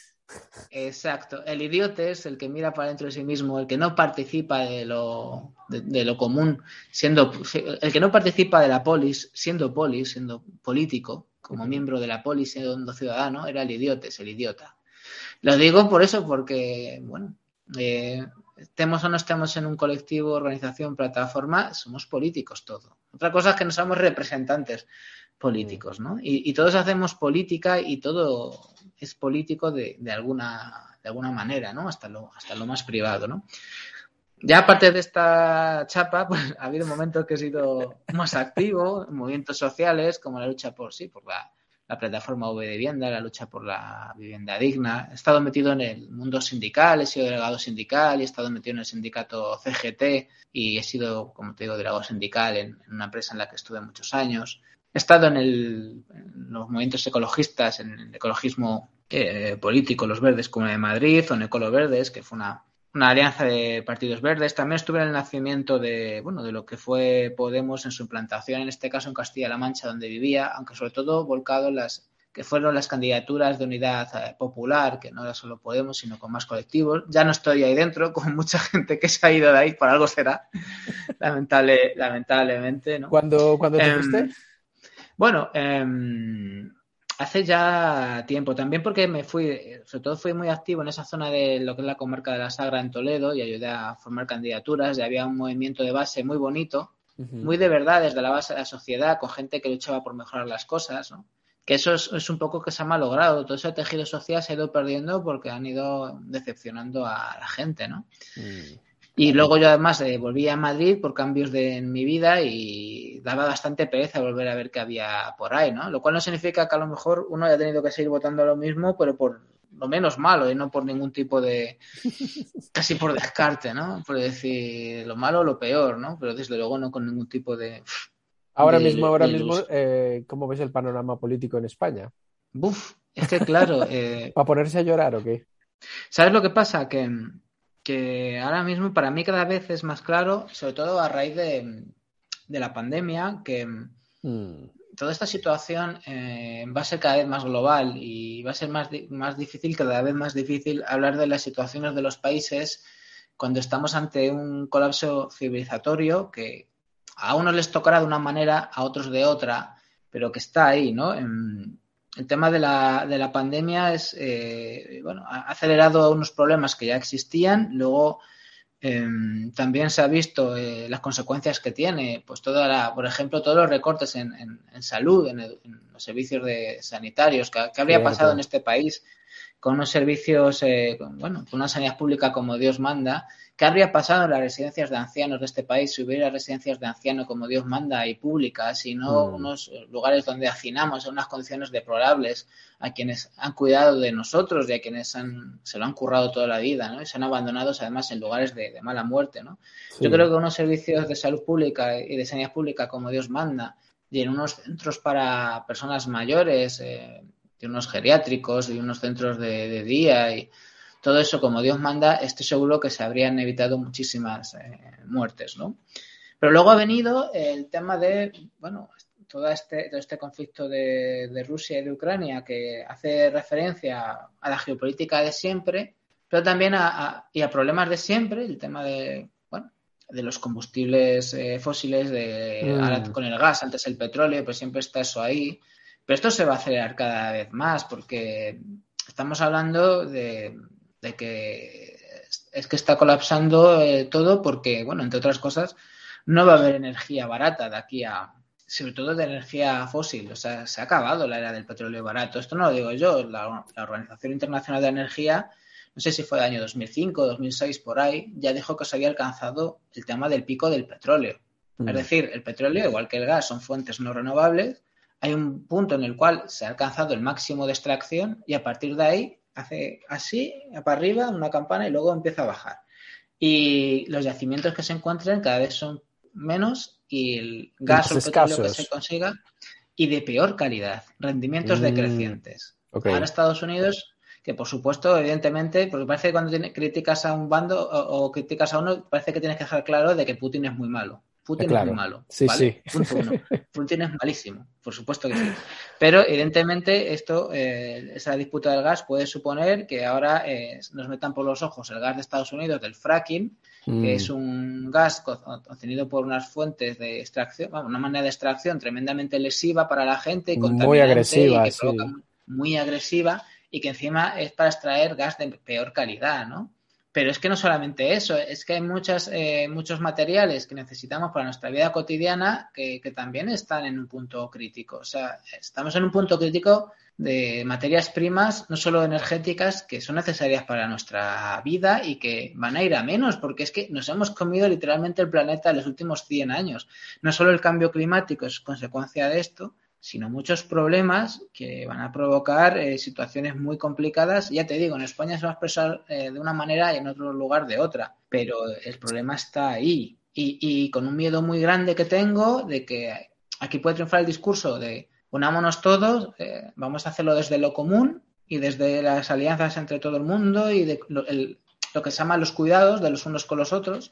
exacto. El idiota es el que mira para dentro de sí mismo, el que no participa de lo, de, lo común, siendo el que no participa de la polis, siendo polis, siendo político, como miembro de la polis, siendo ciudadano, era el idiota, es el idiota. Lo digo por eso, porque, bueno, eh, estemos o no estemos en un colectivo, organización, plataforma, somos políticos todo. Otra cosa es que no somos representantes políticos, ¿no? Y, todos hacemos política y todo es político de, alguna, de alguna manera, ¿no? Hasta lo, hasta lo más privado, ¿no? Ya aparte de esta chapa, pues ha habido momentos que he sido más activo en movimientos sociales, como la lucha por sí, por la, plataforma V de Vivienda, la lucha por la vivienda digna. He estado metido en el mundo sindical, he sido delegado sindical y he estado metido en el sindicato CGT y he sido, como te digo, delegado sindical en, una empresa en la que estuve muchos años. He estado en, el, los movimientos ecologistas, en el ecologismo eh, político, los verdes como de Madrid o en Ecolo Verdes, que fue una una alianza de partidos verdes. También estuve en el nacimiento de, bueno, de lo que fue Podemos en su implantación, en este caso en Castilla-La Mancha, donde vivía, aunque sobre todo volcado en las que fueron las candidaturas de unidad eh, popular, que no era solo Podemos, sino con más colectivos. Ya no estoy ahí dentro, con mucha gente que se ha ido de ahí, por algo será, Lamentable, lamentablemente. ¿no? ¿Cuándo, te em, fuiste? Bueno, em, hace ya tiempo, también porque me fui, sobre todo fui muy activo en esa zona de lo que es la comarca de la Sagra en Toledo y ayudé a formar candidaturas y había un movimiento de base muy bonito, muy de verdad desde la base de la sociedad, con gente que luchaba por mejorar las cosas, ¿no? que eso es, un poco que se ha malogrado. Todo ese tejido social se ha ido perdiendo porque han ido decepcionando a la gente, ¿no? Mm. Y luego yo además eh, volví a Madrid por cambios de, en mi vida y daba bastante pereza volver a ver qué había por ahí, ¿no? Lo cual no significa que a lo mejor uno haya tenido que seguir votando lo mismo, pero por lo menos malo y no por ningún tipo de... casi por descarte, ¿no? Por decir lo malo o lo peor, ¿no? Pero desde luego no con ningún tipo de Ahora mismo, ahora mismo, eh, ¿cómo ves el panorama político en España? Buf, es que claro. Eh, ¿Para ponerse a llorar o qué? ¿Sabes lo que pasa? Que, que, ahora mismo para mí cada vez es más claro, sobre todo a raíz de, la pandemia, que mm. toda esta situación eh, va a ser cada vez más global y va a ser más, más difícil, cada vez más difícil hablar de las situaciones de los países cuando estamos ante un colapso civilizatorio que, a unos les tocará de una manera, a otros de otra, pero que está ahí, ¿no? El tema de la, de la pandemia es, eh, bueno, ha acelerado unos problemas que ya existían, luego em, también se ha visto eh, las consecuencias que tiene, pues toda la, por ejemplo, todos los recortes en, en, salud, en, los servicios de sanitarios, ¿qué, habría pasado en este país con unos servicios, eh, bueno, con una sanidad pública como Dios manda? ¿Qué habría pasado en las residencias de ancianos de este país si hubiera residencias de ancianos como Dios manda y públicas y no mm. unos lugares donde hacinamos en unas condiciones deplorables a quienes han cuidado de nosotros y a quienes han, se lo han currado toda la vida ¿no? y se han abandonado además en lugares de, mala muerte? ¿no? Yo creo que unos servicios de salud pública y de sanidad pública como Dios manda y en unos centros para personas mayores, eh, y unos geriátricos y unos centros de, de día y todo eso como Dios manda, estoy seguro que se habrían evitado muchísimas eh, muertes, ¿no? Pero luego ha venido el tema de, bueno, todo este, todo este conflicto de, Rusia y de Ucrania que hace referencia a la geopolítica de siempre, pero también a, y a problemas de siempre, el tema de, bueno, de los combustibles eh, fósiles, de, mm. con el gas, antes el petróleo, pues siempre está eso ahí. Pero esto se va a acelerar cada vez más porque estamos hablando de, de que es que está colapsando eh, todo porque, bueno, entre otras cosas, no va a haber energía barata de aquí a, sobre todo de energía fósil. O sea, se ha acabado la era del petróleo barato. Esto no lo digo yo, la, Organización Internacional de Energía, no sé si fue el año 2005 2006 por ahí, ya dijo que se había alcanzado el tema del pico del petróleo. Es mm. decir, el petróleo, igual que el gas, son fuentes no renovables. Hay un punto en el cual se ha alcanzado el máximo de extracción y a partir de ahí hace así, para arriba, una campana y luego empieza a bajar. Y los yacimientos que se encuentran cada vez son menos y el gas o petróleo que se consiga y de peor calidad, rendimientos mm, decrecientes. Ahora Estados Unidos, que por supuesto, evidentemente, porque parece que cuando criticas a un bando o, criticas a uno, parece que tienes que dejar claro de que Putin es muy malo. Putin es muy malo. Sí, sí. Putin es malísimo, por supuesto que sí. Pero evidentemente esto, eh, esa disputa del gas puede suponer que ahora eh, nos metan por los ojos el gas de Estados Unidos del fracking, que mm. es un gas obtenido por unas fuentes de extracción, una manera de extracción tremendamente lesiva para la gente, muy agresiva, y muy agresiva y que encima es para extraer gas de peor calidad, ¿no? Pero es que no solamente eso, es que hay muchas, eh, muchos materiales que necesitamos para nuestra vida cotidiana que, también están en un punto crítico. O sea, estamos en un punto crítico de materias primas, no solo energéticas, que son necesarias para nuestra vida y que van a ir a menos, porque es que nos hemos comido literalmente el planeta en los últimos 100 años. No solo el cambio climático es consecuencia de esto, sino muchos problemas que van a provocar eh, situaciones muy complicadas. Ya te digo, en España se va a expresar eh, de una manera y en otro lugar de otra, pero el problema está ahí. Y, con un miedo muy grande que tengo de que aquí puede triunfar el discurso de unámonos todos, eh, vamos a hacerlo desde lo común y desde las alianzas entre todo el mundo y de lo, que se llama los cuidados de los unos con los otros,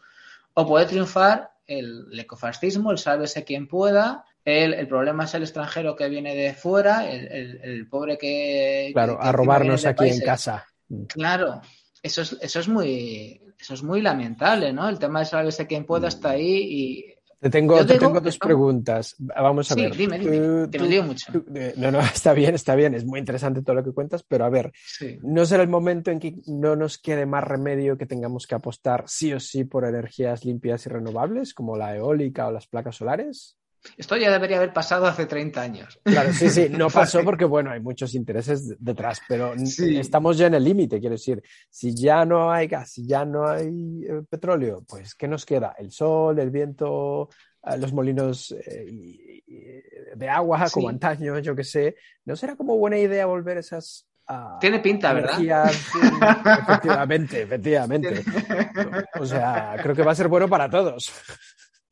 o puede triunfar el, ecofascismo, el sálvese quien pueda, el, el, problema es el extranjero que viene de fuera, el, el pobre que... Claro, que, a robarnos aquí en casa. Claro, eso es, eso es muy eso es muy lamentable, ¿no? El tema de sálvese quien pueda está ahí y te tengo, te tengo dos preguntas. Vamos a sí, ver. Dime, dime. Te lo mucho. Tú, eh, no, no, está bien, está bien. Es muy interesante todo lo que cuentas, pero a ver, sí. ¿no será el momento en que no nos quede más remedio que tengamos que apostar sí o sí por energías limpias y renovables, como la eólica o las placas solares? Esto ya debería haber pasado hace 30 años. Claro, sí, sí, no pasó porque, bueno, hay muchos intereses detrás, pero Sí. estamos ya en el límite, quiero decir, si ya no hay gas, si ya no hay eh, petróleo, pues ¿qué nos queda? El sol, el viento, eh, los molinos eh, y- y- de agua, como antaño, yo qué sé. ¿No será como buena idea volver esas... Tiene pinta, ¿verdad? energías? Efectivamente, efectivamente. O sea, creo que va a ser bueno para todos.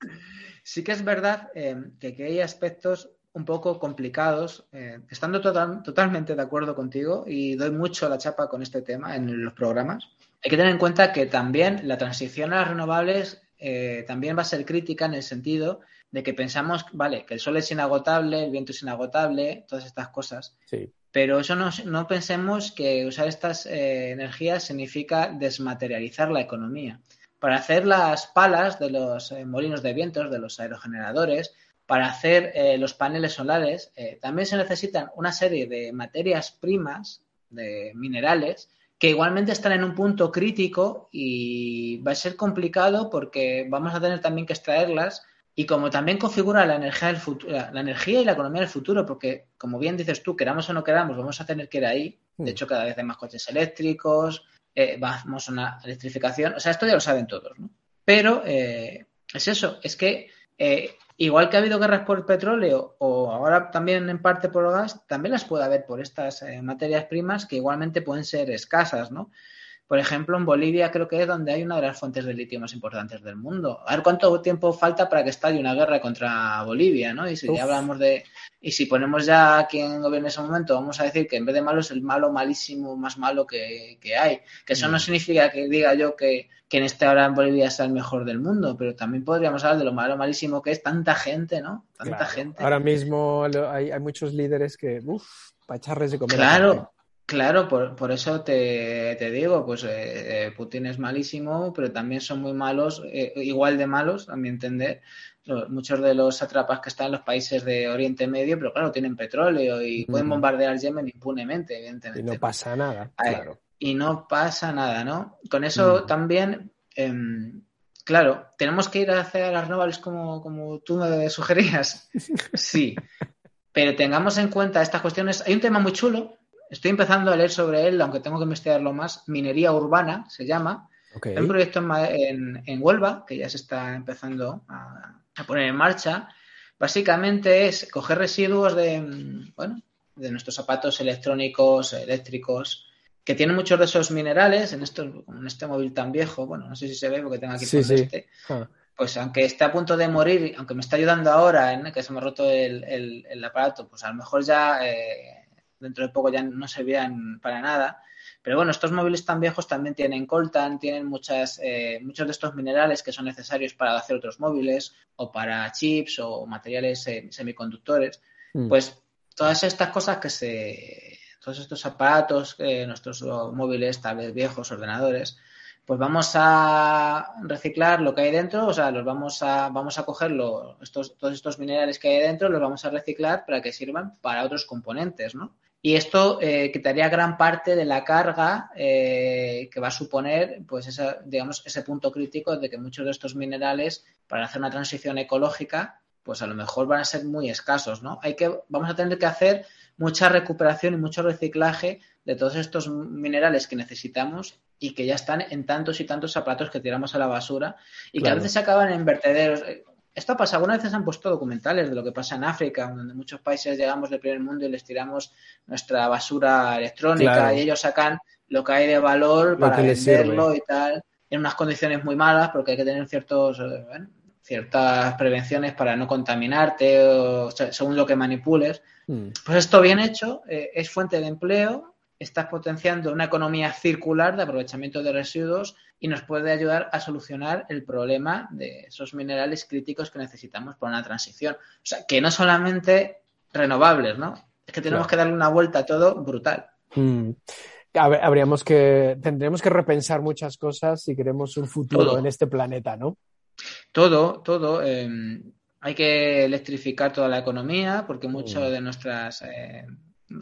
Sí que es verdad eh, que, que hay aspectos un poco complicados, eh, estando total- totalmente de acuerdo contigo y doy mucho la chapa con este tema en los programas. Hay que tener en cuenta que también la transición a las renovables eh, también va a ser crítica en el sentido de que pensamos, vale, que el sol es inagotable, el viento es inagotable, todas estas cosas, Sí, pero eso no, no pensemos que usar estas energías significa desmaterializar la economía. Para hacer las palas de los eh, molinos de vientos, de los aerogeneradores, para hacer eh, los paneles solares, eh, también se necesitan una serie de materias primas, de minerales, que igualmente están en un punto crítico y va a ser complicado porque vamos a tener también que extraerlas y como también configura la energía del futuro, la energía y la economía del futuro, porque como bien dices tú, queramos o no queramos, vamos a tener que ir ahí. De hecho, cada vez hay más coches eléctricos, eh, vamos a una electrificación. O sea, esto ya lo saben todos, ¿no? Pero eh, es eso, es que eh, igual que ha habido guerras por el petróleo o ahora también en parte por el gas, también las puede haber por estas eh, materias primas que igualmente pueden ser escasas, ¿no? Por ejemplo, en Bolivia creo que es donde hay una de las fuentes de litio más importantes del mundo. A ver cuánto tiempo falta para que estalle una guerra contra Bolivia, ¿no? Y si Uf. ya hablamos de... Y si ponemos ya a quien gobierna en ese momento, vamos a decir que en vez de malo es el malo malísimo más malo que, que hay. Que eso Mm. no significa que diga yo que quien esté ahora en Bolivia sea el mejor del mundo, pero también podríamos hablar de lo malo malísimo que es tanta gente, ¿no? Tanta claro. gente. Ahora mismo hay, hay muchos líderes que, uff, para echarles de comer. Claro. Claro, por, por eso te, te digo, pues eh, eh, Putin es malísimo, pero también son muy malos, eh, igual de malos, a mi entender, muchos de los atrapas que están en los países de Oriente Medio, pero claro, tienen petróleo y pueden bombardear Yemen impunemente, Y evidentemente. no pasa nada, Ay, claro. y no pasa nada, ¿no? Con eso Mm. también, em, claro, ¿tenemos que ir hacia las renovables como, como tú me sugerías? Sí, pero tengamos en cuenta estas cuestiones. Hay un tema muy chulo, estoy empezando a leer sobre él, aunque tengo que investigarlo más, minería urbana se llama. Ok. Hay un proyecto en, en- en Huelva que ya se está empezando a, a poner en marcha. Básicamente es coger residuos de, bueno, de nuestros zapatos electrónicos, eléctricos, que tienen muchos de esos minerales en, estos, en este móvil tan viejo. Bueno, no sé si se ve porque tengo aquí Sí, sí. este. Ah, Pues aunque esté a punto de morir, aunque me está ayudando ahora, en que se me ha roto el, el- el aparato, pues a lo mejor ya eh, dentro de poco ya no servían para nada. Pero bueno, estos móviles tan viejos también tienen coltan, tienen muchas, eh, muchos de estos minerales que son necesarios para hacer otros móviles o para chips o materiales eh, semiconductores. mm. Pues todas estas cosas que se. Todos estos aparatos, eh, nuestros móviles, tablets viejos, ordenadores, pues vamos a reciclar lo que hay dentro, o sea, los vamos a, vamos a coger estos, todos estos minerales que hay dentro, los vamos a reciclar para que sirvan para otros componentes, ¿no? Y esto eh, quitaría gran parte de la carga eh, que va a suponer, pues, esa, digamos, ese punto crítico de que muchos de estos minerales, para hacer una transición ecológica, pues a lo mejor van a ser muy escasos, ¿no? Hay que, vamos a tener que hacer mucha recuperación y mucho reciclaje de todos estos minerales que necesitamos y que ya están en tantos y tantos zapatos que tiramos a la basura y que a veces se acaban en vertederos. Esto pasa, algunas veces han puesto documentales de lo que pasa en África, donde muchos países llegamos del primer mundo y les tiramos nuestra basura electrónica Claro. y ellos sacan lo que hay de valor Lo para venderlo y tal, en unas condiciones muy malas porque hay que tener ciertos, eh, bueno, ciertas prevenciones para no contaminarte o, según lo que manipules. Mm. Pues esto bien hecho eh, es fuente de empleo estás potenciando una economía circular de aprovechamiento de residuos y nos puede ayudar a solucionar el problema de esos minerales críticos que necesitamos para una transición. O sea, que no solamente renovables, ¿no? Es que tenemos que darle una vuelta a todo brutal. Mm. Habríamos que, tendremos que repensar muchas cosas si queremos un futuro en este planeta, ¿no? Todo, todo. Em, hay que electrificar toda la economía porque mucho mm. de nuestras eh,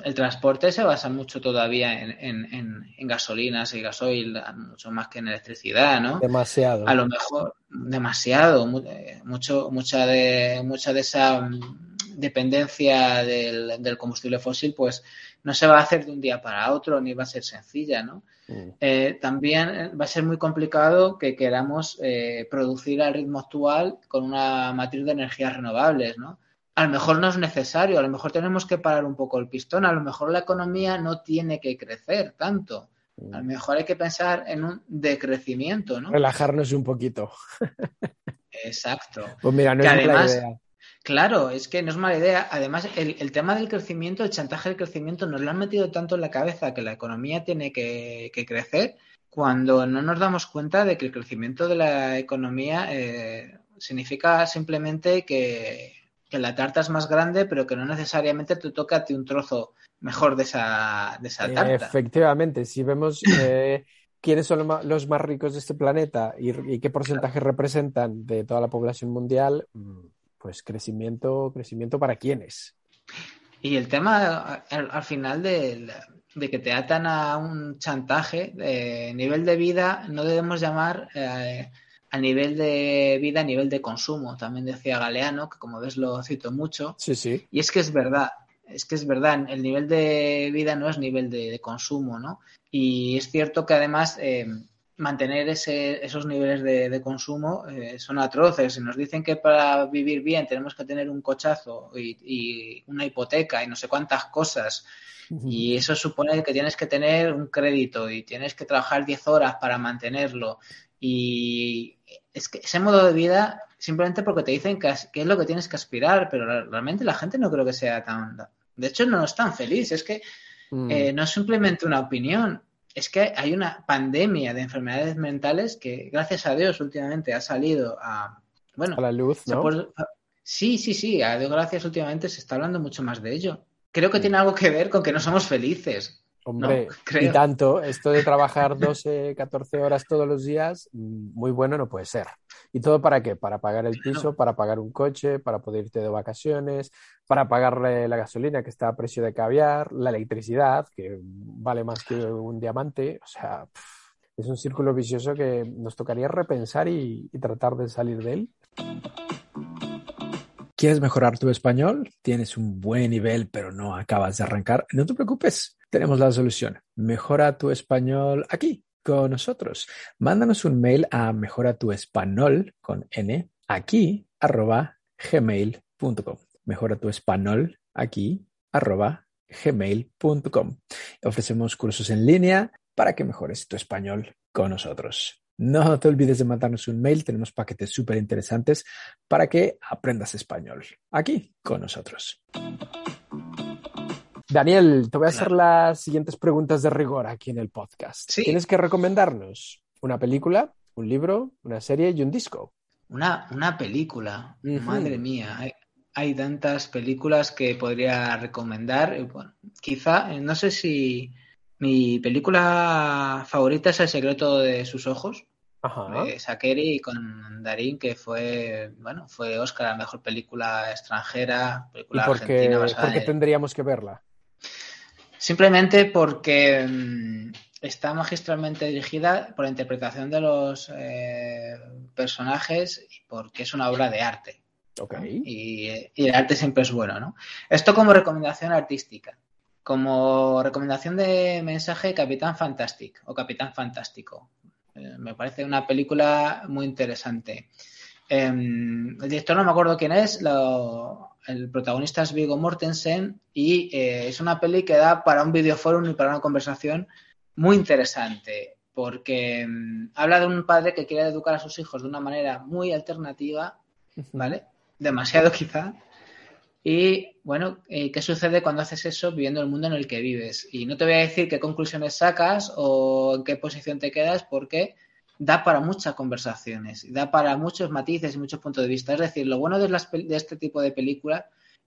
el transporte se basa mucho todavía en, gasolinas y gasoil, mucho más que en electricidad, ¿no? Demasiado. A lo mejor, demasiado. Eh, mucho, mucha de, mucha de esa mm, dependencia del, combustible fósil, pues no se va a hacer de un día para otro, ni va a ser sencilla, ¿no? Mm. Eh, también va a ser muy complicado que queramos eh, producir al ritmo actual con una matriz de energías renovables, ¿no? A lo mejor no es necesario, a lo mejor tenemos que parar un poco el pistón, a lo mejor la economía no tiene que crecer tanto. A lo mm. mejor hay que pensar en un decrecimiento, ¿no? Relajarnos un poquito. Exacto. Pues mira, no es además, idea. Claro, es que no es mala idea. Además, el, tema del crecimiento, el chantaje del crecimiento, nos lo han metido tanto en la cabeza que la economía tiene que, crecer cuando no nos damos cuenta de que el crecimiento de la economía eh, significa simplemente que, que la tarta es más grande, pero que no necesariamente te toca a ti un trozo mejor de esa, de esa tarta. Efectivamente, si vemos eh, quiénes son los más ricos de este planeta y, qué porcentaje representan de toda la población mundial, mm, pues crecimiento, crecimiento para quiénes. Y el tema al, final de, que te atan a un chantaje, de nivel de vida, no debemos llamar eh, a nivel de vida, a nivel de consumo. También decía Galeano, que como ves lo cito mucho. Sí, sí. Y es que es verdad, es que es verdad, el nivel de vida no es nivel de, consumo, ¿no? Y es cierto que además eh, mantener ese, esos niveles de, consumo eh, son atroces. Y nos dicen que para vivir bien tenemos que tener un cochazo y, y una hipoteca y no sé cuántas cosas. Y eso supone que tienes que tener un crédito y tienes que trabajar 10 horas para mantenerlo. Y es que ese modo de vida, simplemente porque te dicen que, es lo que tienes que aspirar, pero realmente la gente no creo que sea tan... De hecho, no es tan feliz, es que mm. eh, no es simplemente una opinión, es que hay una pandemia de enfermedades mentales que, gracias a Dios, últimamente ha salido a... Bueno, a la luz, ¿no? sí, sí, sí, a Dios gracias últimamente se está hablando mucho más de ello. Creo que mm. tiene algo que ver con que no somos felices. Hombre, y tanto, esto de trabajar 12, 14 horas todos los días, mm, muy bueno no puede ser. ¿Y todo para qué? Para pagar el piso, para pagar un coche, para poder irte de vacaciones, para pagar la gasolina que está a precio de caviar, la electricidad, que vale más que un diamante. O sea, es un círculo vicioso que nos tocaría repensar y tratar de salir de él. ¿Quieres mejorar tu español? Tienes un buen nivel, pero no acabas de arrancar. No te preocupes, tenemos la solución. Mejora tu español aquí con nosotros. Mándanos un mail a mejora tu español con n aquí arroba gmail.com. Mejora tu español aquí arroba gmail.com. Ofrecemos cursos en línea para que mejores tu español con nosotros. No te olvides de mandarnos un mail, tenemos paquetes súper interesantes para que aprendas español aquí con nosotros. Daniel, te voy a hacer las siguientes preguntas de rigor aquí en el podcast. Tienes que recomendarnos una película, un libro, una serie y un disco. Una, una película, madre mía. Hay, tantas películas que podría recomendar. Bueno, quizá, no sé si mi película favorita es El secreto de sus ojos. Ajá. De Sakeri con Darín, que fue, bueno, fue Oscar la mejor película extranjera, película ¿Y por qué, ¿por qué tendríamos que verla? Simplemente porque mm, está magistralmente dirigida por la interpretación de los eh, personajes y porque es una obra de arte. Okay. Y, y, el arte siempre es bueno, ¿no? Esto como recomendación artística como recomendación de mensaje Capitán Fantastic o Capitán Fantástico. Eh, me parece una película muy interesante. Em, el director no me acuerdo quién es, el protagonista es Vigo Mortensen y eh, es una peli que da para un videoforum y para una conversación muy interesante porque em, habla de un padre que quiere educar a sus hijos de una manera muy alternativa, ¿vale? Demasiado quizá, Y bueno, eh, ¿qué sucede cuando haces eso viviendo el mundo en el que vives? Y no te voy a decir qué conclusiones sacas o en qué posición te quedas porque da para muchas conversaciones, da para muchos matices y muchos puntos de vista. Es decir, lo bueno de, de este tipo de películas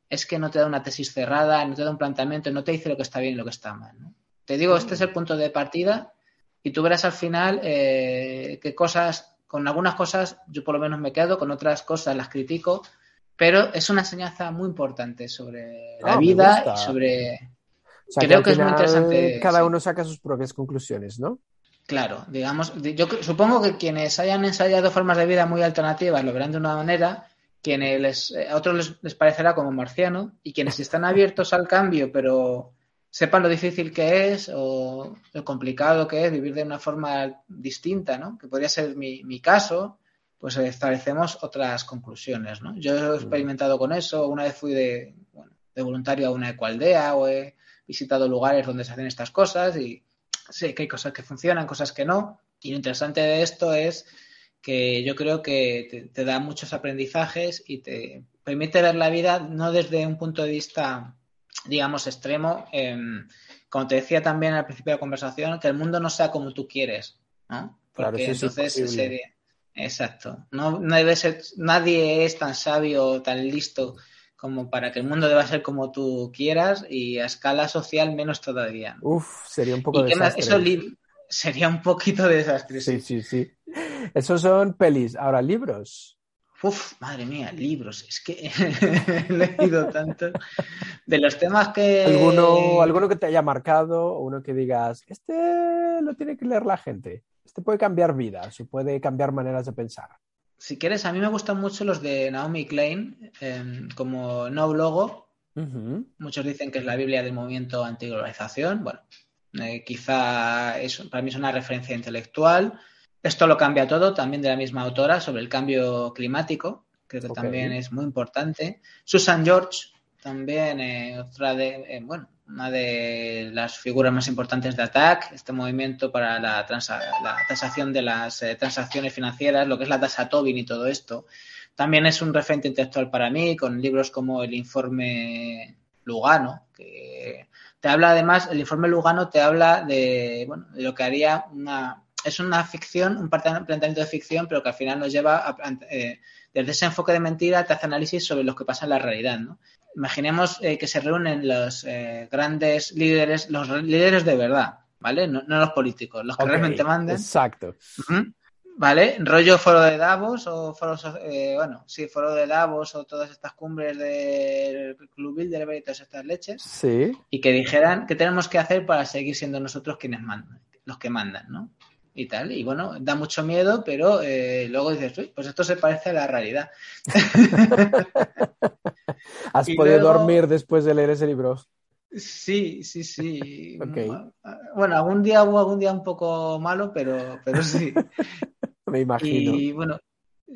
es que no te da una tesis cerrada, no te da un planteamiento, no te dice lo que está bien y lo que está mal. Te digo, este es el punto de partida y tú verás al final eh, qué cosas, con algunas cosas yo por lo menos me quedo, con otras cosas las critico, pero es una enseñanza muy importante sobre la ah, vida y sobre... Creo que, es muy interesante. Cada uno saca sus propias conclusiones, ¿no? Claro, digamos, yo supongo que quienes hayan ensayado formas de vida muy alternativas lo verán de una manera, quienes a otros les, parecerá como marciano y quienes están abiertos al cambio pero sepan lo difícil que es o lo complicado que es vivir de una forma distinta, ¿no? Que podría ser mi, mi caso, pues establecemos otras conclusiones, ¿no? Yo he experimentado con eso, una vez fui de, de voluntario a una ecualdea o he visitado lugares donde se hacen estas cosas y sé que hay cosas que funcionan, cosas que no. Y lo interesante de esto es que yo creo que te, da muchos aprendizajes y te permite ver la vida no desde un punto de vista, digamos, extremo. Em, como te decía también al principio de la conversación, que el mundo no sea como tú quieres, ¿no? Porque entonces sería... Exacto. No, no debe ser, nadie es tan sabio o tan listo como para que el mundo deba ser como tú quieras y a escala social menos todavía. Uf, sería un poco desastre. Eso sería un poquito desastre. Sí, sí, sí. Esos son pelis. Ahora, libros. Uf, madre mía, libros. Es que he leído tanto. De los temas que. ¿Alguno, alguno que te haya marcado, uno que digas, este lo tiene que leer la gente. Este puede cambiar vidas o puede cambiar maneras de pensar. Si quieres, a mí me gustan mucho los de Naomi Klein, em, como No Logo. Muchos dicen que es la Biblia del movimiento antiglobalización. Bueno, eh, quizá para mí es una referencia intelectual. Esto lo cambia todo, también de la misma autora, sobre el cambio climático, creo que también es muy importante. Susan George, también eh, otra de, eh, bueno, una de las figuras más importantes de ATTAC, este movimiento para la, la transacción de las eh, transacciones financieras, lo que es la tasa Tobin y todo esto. También es un referente intelectual para mí, con libros como el informe Lugano, que te habla además, el informe Lugano te habla de, bueno, de lo que haría una es una ficción, un planteamiento de ficción, pero que al final nos lleva a, eh, desde ese enfoque de mentira te hace análisis sobre lo que pasa en la realidad, ¿no? Imaginemos eh, que se reúnen los eh, grandes líderes, los líderes de verdad, ¿vale? No, los políticos, los que realmente manden. Exacto. ¿Vale? Rollo foro de Davos o foro, bueno, sí, foro de Davos o todas estas cumbres del Club Bilderberg y todas estas leches. Sí. Y que dijeran qué tenemos que hacer para seguir siendo nosotros quienes mandan, los que mandan, ¿no? Y tal. Y bueno, da mucho miedo, pero eh, luego dices, pues esto se parece a la realidad. ¿Has podido dormir después de leer ese libro? Sí, sí, sí. Bueno, algún día hubo algún día un poco malo, pero, pero sí. Me imagino. Y bueno,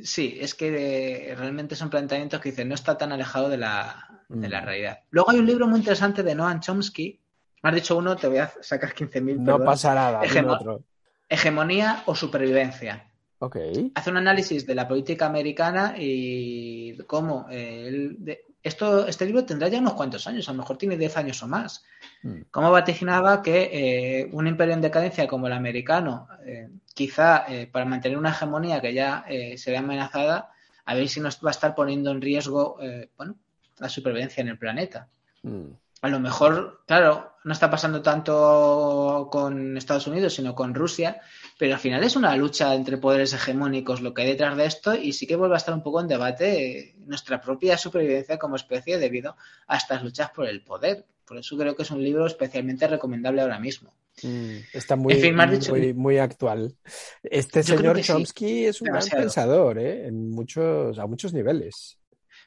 sí, es que realmente son planteamientos que dicen, no está tan alejado de la, de la mm. realidad. Luego hay un libro muy interesante de Noam Chomsky. Me has dicho uno, te voy a sacar 15.000. No pasa nada. otro hegemonía o supervivencia. Okay. Hace un análisis de la política americana y cómo eh, esto, este libro tendrá ya unos cuantos años, a lo mejor tiene 10 años o más. Mm. Cómo vaticinaba que eh, un imperio en decadencia como el americano, eh, quizá para mantener una hegemonía que ya se ve amenazada, a ver si nos va a estar poniendo en riesgo bueno, la supervivencia en el planeta. Mm a lo mejor, claro, no está pasando tanto con Estados Unidos, sino con Rusia, pero al final es una lucha entre poderes hegemónicos lo que hay detrás de esto y sí que vuelve a estar un poco en debate nuestra propia supervivencia como especie debido a estas luchas por el poder. Por eso creo que es un libro especialmente recomendable ahora mismo. Mm, está muy, muy, actual. Este señor Chomsky es un gran pensador ¿eh? en muchos, a muchos niveles.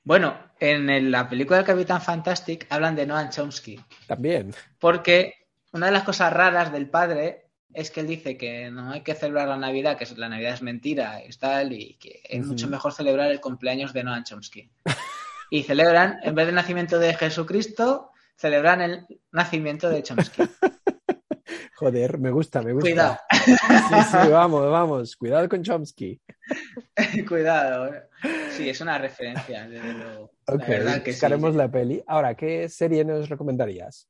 Bueno, en la película del Capitán Fantastic hablan de Noam Chomsky. También. Porque una de las cosas raras del padre es que él dice que no hay que celebrar la Navidad, que la Navidad es mentira y tal, y que es mucho mejor celebrar el cumpleaños de Noam Chomsky. Y celebran, en vez del nacimiento de Jesucristo, celebran el nacimiento de Chomsky. Joder, me gusta, me gusta. Cuidado. Sí, sí, vamos, vamos. Cuidado con Chomsky. Cuidado. Sí, es una referencia, desde luego. Ok, la que buscaremos sí. la peli. Ahora, ¿qué serie nos recomendarías?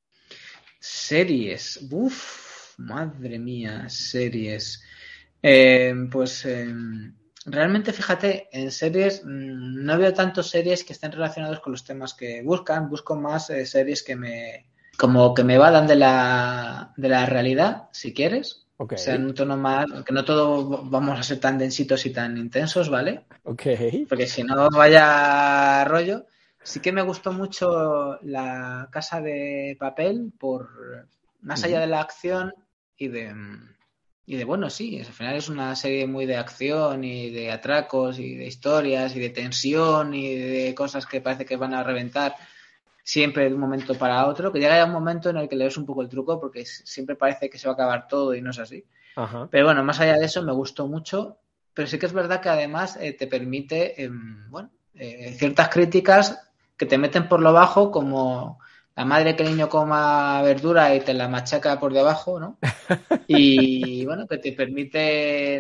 Series. Uf, madre mía, series. Eh, pues eh, realmente, fíjate, en series mm, no veo tantos series que estén relacionados con los temas que buscan. Busco más eh, series que me como que me vadan de la, de la realidad, si quieres. Ok, O sea, en un tono más, que no todos vamos a ser tan densitos y tan intensos, ¿vale? ok. porque si no vaya rollo. Sí que me gustó mucho la casa de papel por más allá de la acción y de y de bueno, sí, al final es una serie muy de acción y de atracos y de historias y de tensión y de cosas que parece que van a reventar siempre de un momento para otro, que llega ya un momento en el que le ves un poco el truco porque siempre parece que se va a acabar todo y no es así. Ajá. Pero bueno, más allá de eso, me gustó mucho. Pero sí que es verdad que además eh, te permite, eh, bueno, eh, ciertas críticas que te meten por lo bajo, como la madre que el niño coma verdura y te la machaca por debajo, ¿no? Y bueno, que te permiten,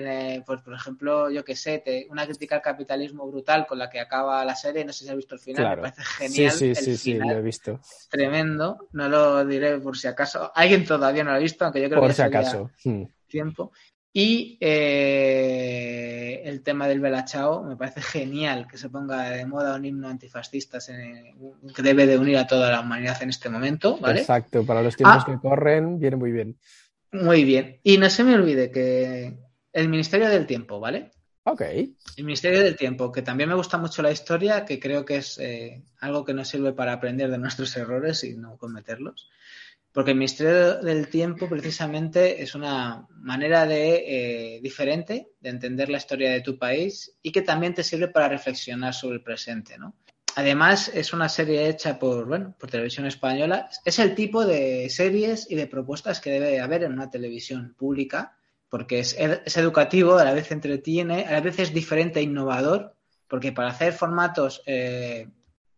eh, pues por ejemplo, yo que sé, te- una crítica al capitalismo brutal con la que acaba la serie, no sé si has visto el final, Claro. me parece genial. Sí, sí, el sí, sí, lo he visto. tremendo, no lo diré por si acaso. Alguien todavía no lo ha visto, aunque yo creo Por que si acaso. Hmm. tiempo. Y eh, el tema del Belachao me parece genial que se ponga de moda un himno antifascista en- que debe de unir a toda la humanidad en este momento, ¿vale? Exacto, para los tiempos Ah. que corren, viene muy bien. Muy bien. Y no se me olvide que el Ministerio del Tiempo, ¿vale? Ok, El Ministerio del Tiempo, que también me gusta mucho la historia, que creo que es eh, algo que nos sirve para aprender de nuestros errores y no cometerlos. Porque el Ministerio del Tiempo precisamente es una manera de eh, diferente de entender la historia de tu país y que también te sirve para reflexionar sobre el presente, ¿no? Además, es una serie hecha por, bueno, por televisión española. Es el tipo de series y de propuestas que debe haber en una televisión pública, porque es, es educativo, a la vez entretiene, a la vez es diferente e innovador, porque para hacer formatos, eh,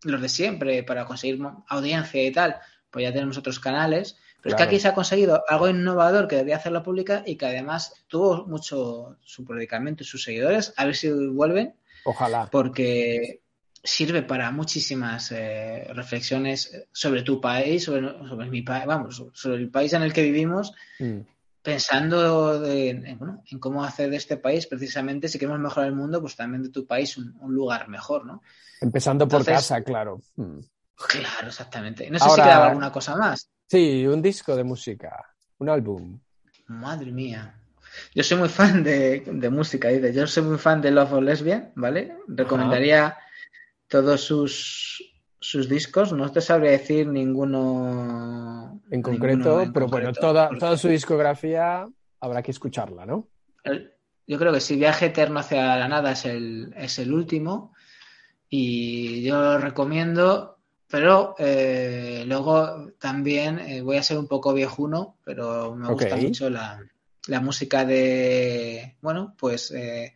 los de siempre, para conseguir audiencia y tal, pues ya tenemos otros canales. Pero es que aquí se ha conseguido algo innovador que debería hacer la pública y que además tuvo mucho su predicamento y sus seguidores. A ver si vuelven ojalá. porque sirve para muchísimas eh, reflexiones sobre tu país, sobre, sobre mi país, vamos, sobre el país en el que vivimos, Mm. pensando de- en, bueno, en cómo hacer de este país, precisamente, si queremos mejorar el mundo, pues también de tu país un, un lugar mejor, ¿no? Empezando por casa, claro. Claro, exactamente. No sé Ahora- si quedaba alguna cosa más. Sí, un disco de música, un álbum. Madre mía. Yo soy muy fan de, de música, dice. Yo soy muy fan de Love of Lesbian, ¿vale? Recomendaría todos sus, sus discos. No te sabría decir ninguno En ninguno concreto, en pero bueno, toda, porque toda su discografía habrá que escucharla, ¿no? el- Yo creo que si Viaje Eterno hacia la Nada es el, es el último y yo lo recomiendo, pero eh, luego también eh, voy a ser un poco viejuno, pero me gusta mucho la, la música de, bueno, pues, eh,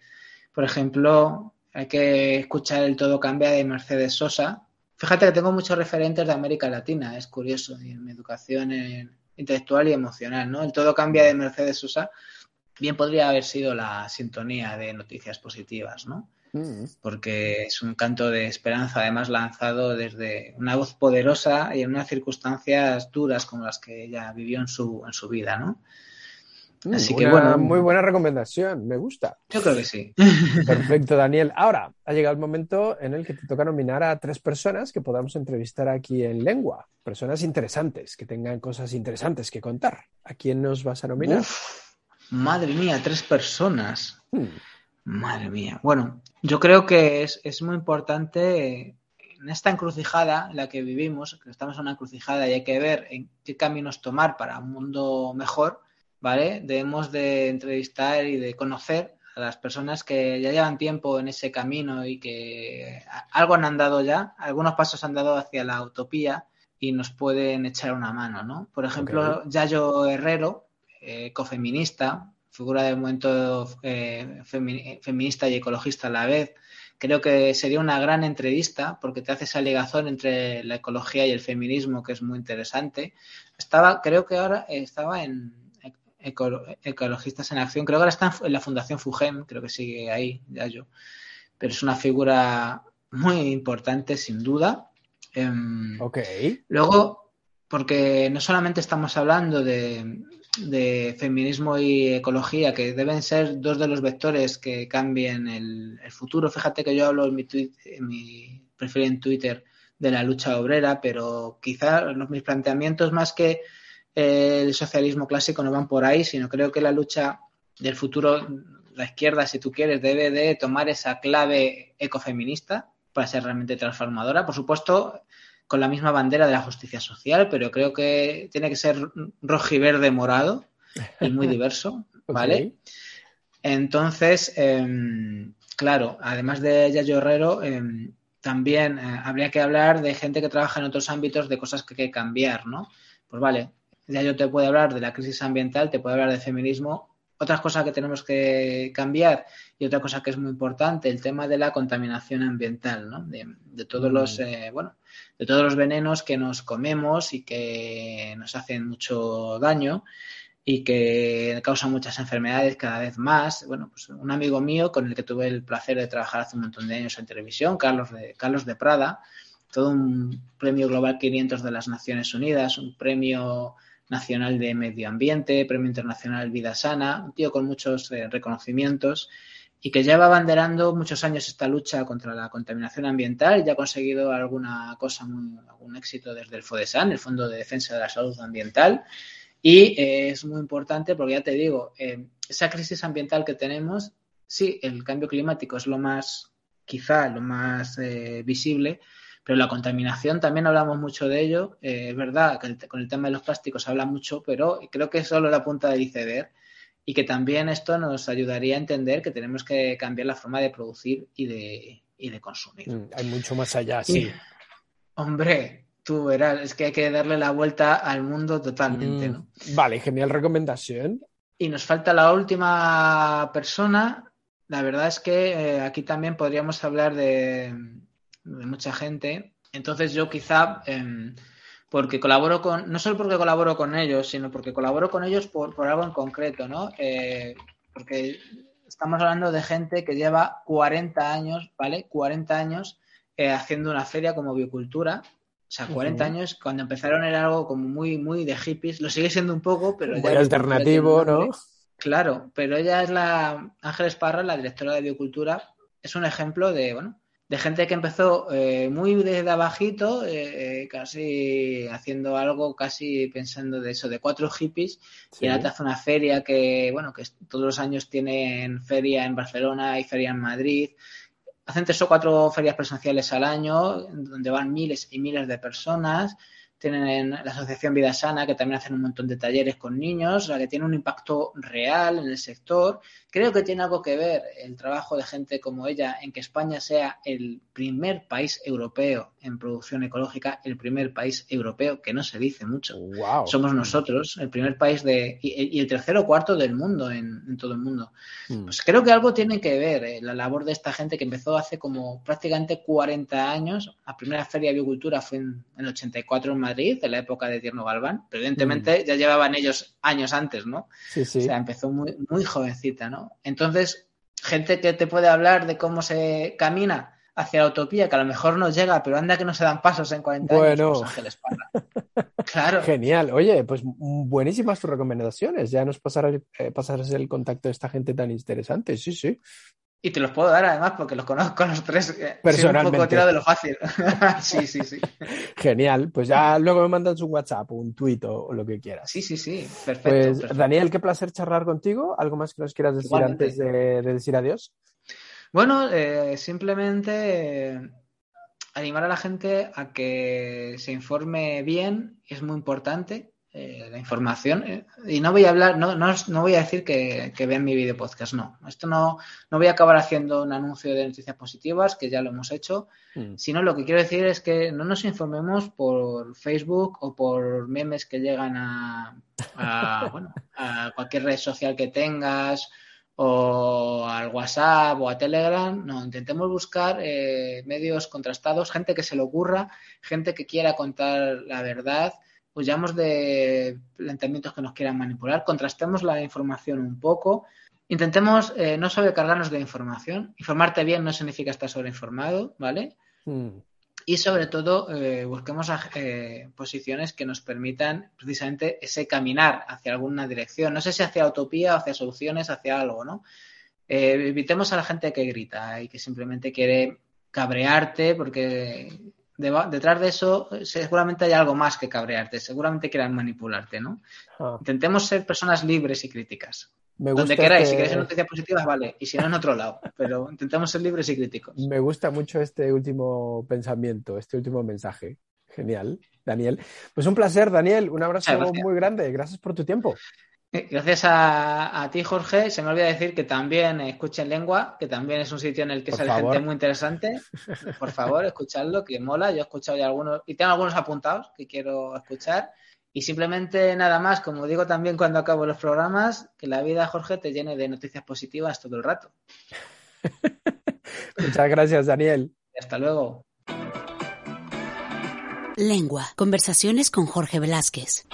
por ejemplo, hay que escuchar El Todo Cambia de Mercedes Sosa. Fíjate que tengo muchos referentes de América Latina, es curioso, y en mi educación en- intelectual y emocional, ¿no? El Todo Cambia de Mercedes Sosa bien podría haber sido la sintonía de noticias positivas, ¿no? Mm. Porque es un canto de esperanza, además lanzado desde una voz poderosa y en unas circunstancias duras como las que ella vivió en su, en su vida, ¿no? Mm, Así que, una bueno. Muy buena recomendación, me gusta. Yo creo que sí. Perfecto, Daniel. Ahora ha llegado el momento en el que te toca nominar a tres personas que podamos entrevistar aquí en Lengua. Personas interesantes, que tengan cosas interesantes que contar. ¿A quién nos vas a nominar? Uf, madre mía, tres personas. Hmm, Madre mía. Bueno, yo creo que es, es muy importante en esta encrucijada en la que vivimos, que estamos en una encrucijada y hay que ver en qué caminos tomar para un mundo mejor, ¿vale? Debemos de entrevistar y de conocer a las personas que ya llevan tiempo en ese camino y que algo han andado ya, algunos pasos han dado hacia la utopía y nos pueden echar una mano, ¿no? Por ejemplo, Yayo Herrero, eh, cofeminista, figura del momento eh, femi- feminista y ecologista a la vez. Creo que sería una gran entrevista porque te hace esa ligazón entre la ecología y el feminismo que es muy interesante. Estaba, creo que ahora estaba en, Ecologistas en Acción. Creo que ahora está en la Fundación FUGEM, creo que sigue ahí, ya yo. Pero es una figura muy importante, sin duda. Em, ok. Luego, porque no solamente estamos hablando de, feminismo y ecología, que deben ser dos de los vectores que cambien el, futuro. Fíjate que yo hablo en mi, en mi en Twitter de la lucha obrera, pero quizá los, mis planteamientos más que el socialismo clásico no van por ahí, sino creo que la lucha del futuro, la izquierda, si tú quieres, debe de tomar esa clave ecofeminista para ser realmente transformadora. Por supuesto, con la misma bandera de la justicia social, pero creo que tiene que ser rojiverde morado y muy diverso, ¿vale? Entonces, em, claro, además de Yayo Herrero, em, también eh, habría que hablar de gente que trabaja en otros ámbitos de cosas que hay que cambiar, ¿no? Pues vale, ya yo te puedo hablar de la crisis ambiental, te puedo hablar de feminismo. Otras cosas que tenemos que cambiar y otra cosa que es muy importante, el tema de la contaminación ambiental, ¿no? De, todos los, mm. eh, bueno, de todos los venenos que nos comemos y que nos hacen mucho daño y que causan muchas enfermedades cada vez más. Bueno, pues un amigo mío con el que tuve el placer de trabajar hace un montón de años en televisión, Carlos de, Carlos de Prada, todo un premio Global 500 de las Naciones Unidas, un premio nacional de medio ambiente, premio internacional Vida Sana, un tío con muchos eh, reconocimientos y que lleva abanderando muchos años esta lucha contra la contaminación ambiental y ha conseguido alguna cosa, muy, algún éxito desde el FODESAN, el Fondo de Defensa de la Salud Ambiental. Y eh, es muy importante porque ya te digo, eh, esa crisis ambiental que tenemos, sí, el cambio climático es lo más, quizá lo más visible, pero la contaminación también hablamos mucho de ello. Eh, es verdad que con el tema de los plásticos se habla mucho, pero creo que es solo la punta del iceberg y que también esto nos ayudaría a entender que tenemos que cambiar la forma de producir y de, y de consumir. Mm, hay mucho más allá, sí. hombre, tú verás, es que hay que darle la vuelta al mundo totalmente, ¿no? Mm, vale, genial recomendación. Y nos falta la última persona. La verdad es que eh, aquí también podríamos hablar de, de mucha gente. Entonces yo quizá, em, porque colaboro con, no solo porque colaboro con ellos, sino porque colaboro con ellos por, algo en concreto, ¿no? Eh, porque estamos hablando de gente que lleva 40 años, ¿vale? 40 años eh, haciendo una feria como biocultura. O sea, 40 años, cuando empezaron era algo como muy, muy de hippies. Lo sigue siendo un poco, pero ya. alternativo, ¿no? Claro, pero ella es la Ángeles Parra, la directora de biocultura. Es un ejemplo de, bueno, de gente que empezó eh, muy desde abajito, eh, eh, casi haciendo algo, casi pensando de eso, de cuatro hippies, y ahora te hace una feria que, bueno, que todos los años tienen feria en Barcelona y feria en Madrid. Hacen tres o cuatro ferias presenciales al año, donde van miles y miles de personas tienen la Asociación Vida Sana, que también hacen un montón de talleres con niños, sea, que tiene un impacto real en el sector. Creo que tiene algo que ver el trabajo de gente como ella en que España sea el primer país europeo en producción ecológica, el primer país europeo, que no se dice mucho. Somos nosotros, el primer país de, y, el tercero o cuarto del mundo en, todo el mundo. Mm. Pues creo que algo tiene que ver eh, la labor de esta gente que empezó hace como prácticamente 40 años. La primera feria de biocultura fue en, el 84 en Madrid de la época de Tierno Galván, pero evidentemente mm. ya llevaban ellos años antes, ¿no? Sí, sí. O sea, empezó muy, muy jovencita, ¿no? Entonces, gente que te puede hablar de cómo se camina hacia la utopía, que a lo mejor no llega, pero anda que no se dan pasos en 40 bueno. años, pues Ángeles Claro. Genial. Oye, pues buenísimas tus recomendaciones. Ya nos pasarás, eh, pasarás el contacto de esta gente tan interesante. Sí, sí. Y te los puedo dar además porque los conozco los tres. Personalmente. un poco tirado de lo fácil. sí, sí, sí. Genial. Pues ya luego me mandas un WhatsApp, un tweet o, lo que quieras. Sí, sí, sí. Perfecto. Pues Daniel, qué placer charlar contigo. ¿Algo más que nos quieras decir antes de, decir adiós? Bueno, eh, simplemente eh, animar a la gente a que se informe bien. Es muy importante eh, la información. Eh, y no voy a hablar, no, no, no voy a decir que, vean mi video podcast, no. Esto no, no voy a acabar haciendo un anuncio de noticias positivas, que ya lo hemos hecho, mm. sino lo que quiero decir es que no nos informemos por Facebook o por memes que llegan a, bueno, a cualquier red social que tengas o al WhatsApp o a Telegram, no, intentemos buscar eh, medios contrastados, gente que se le ocurra, gente que quiera contar la verdad huyamos de planteamientos que nos quieran manipular, contrastemos la información un poco, intentemos eh, no sobrecargarnos de información. Informarte bien no significa estar sobreinformado, ¿vale? Mm. Y sobre todo, eh, busquemos eh, posiciones que nos permitan precisamente ese caminar hacia alguna dirección. No sé si hacia utopía, hacia soluciones, hacia algo, ¿no? evitemos a la gente que grita y que simplemente quiere cabrearte porque detrás de eso seguramente hay algo más que cabrearte, seguramente quieran manipularte, ¿no? Ah. Intentemos ser personas libres y críticas. Donde queráis, si queréis noticias positivas, vale, y si no en otro lado, pero intentemos ser libres y críticos. Me gusta mucho este último pensamiento, este último mensaje. Genial, Daniel. Pues un placer, Daniel, un abrazo muy grande, gracias por tu tiempo. Eh, gracias a, ti, Jorge. Se me olvida decir que también escuchen lengua, que también es un sitio en el que sale gente muy interesante. Por favor, escuchadlo, que mola. Yo he escuchado ya algunos, y tengo algunos apuntados que quiero escuchar. Y simplemente nada más, como digo también cuando acabo los programas, que la vida, Jorge, te llene de noticias positivas todo el rato. Muchas gracias, Daniel. hasta luego. Lengua. Conversaciones con Jorge Velázquez.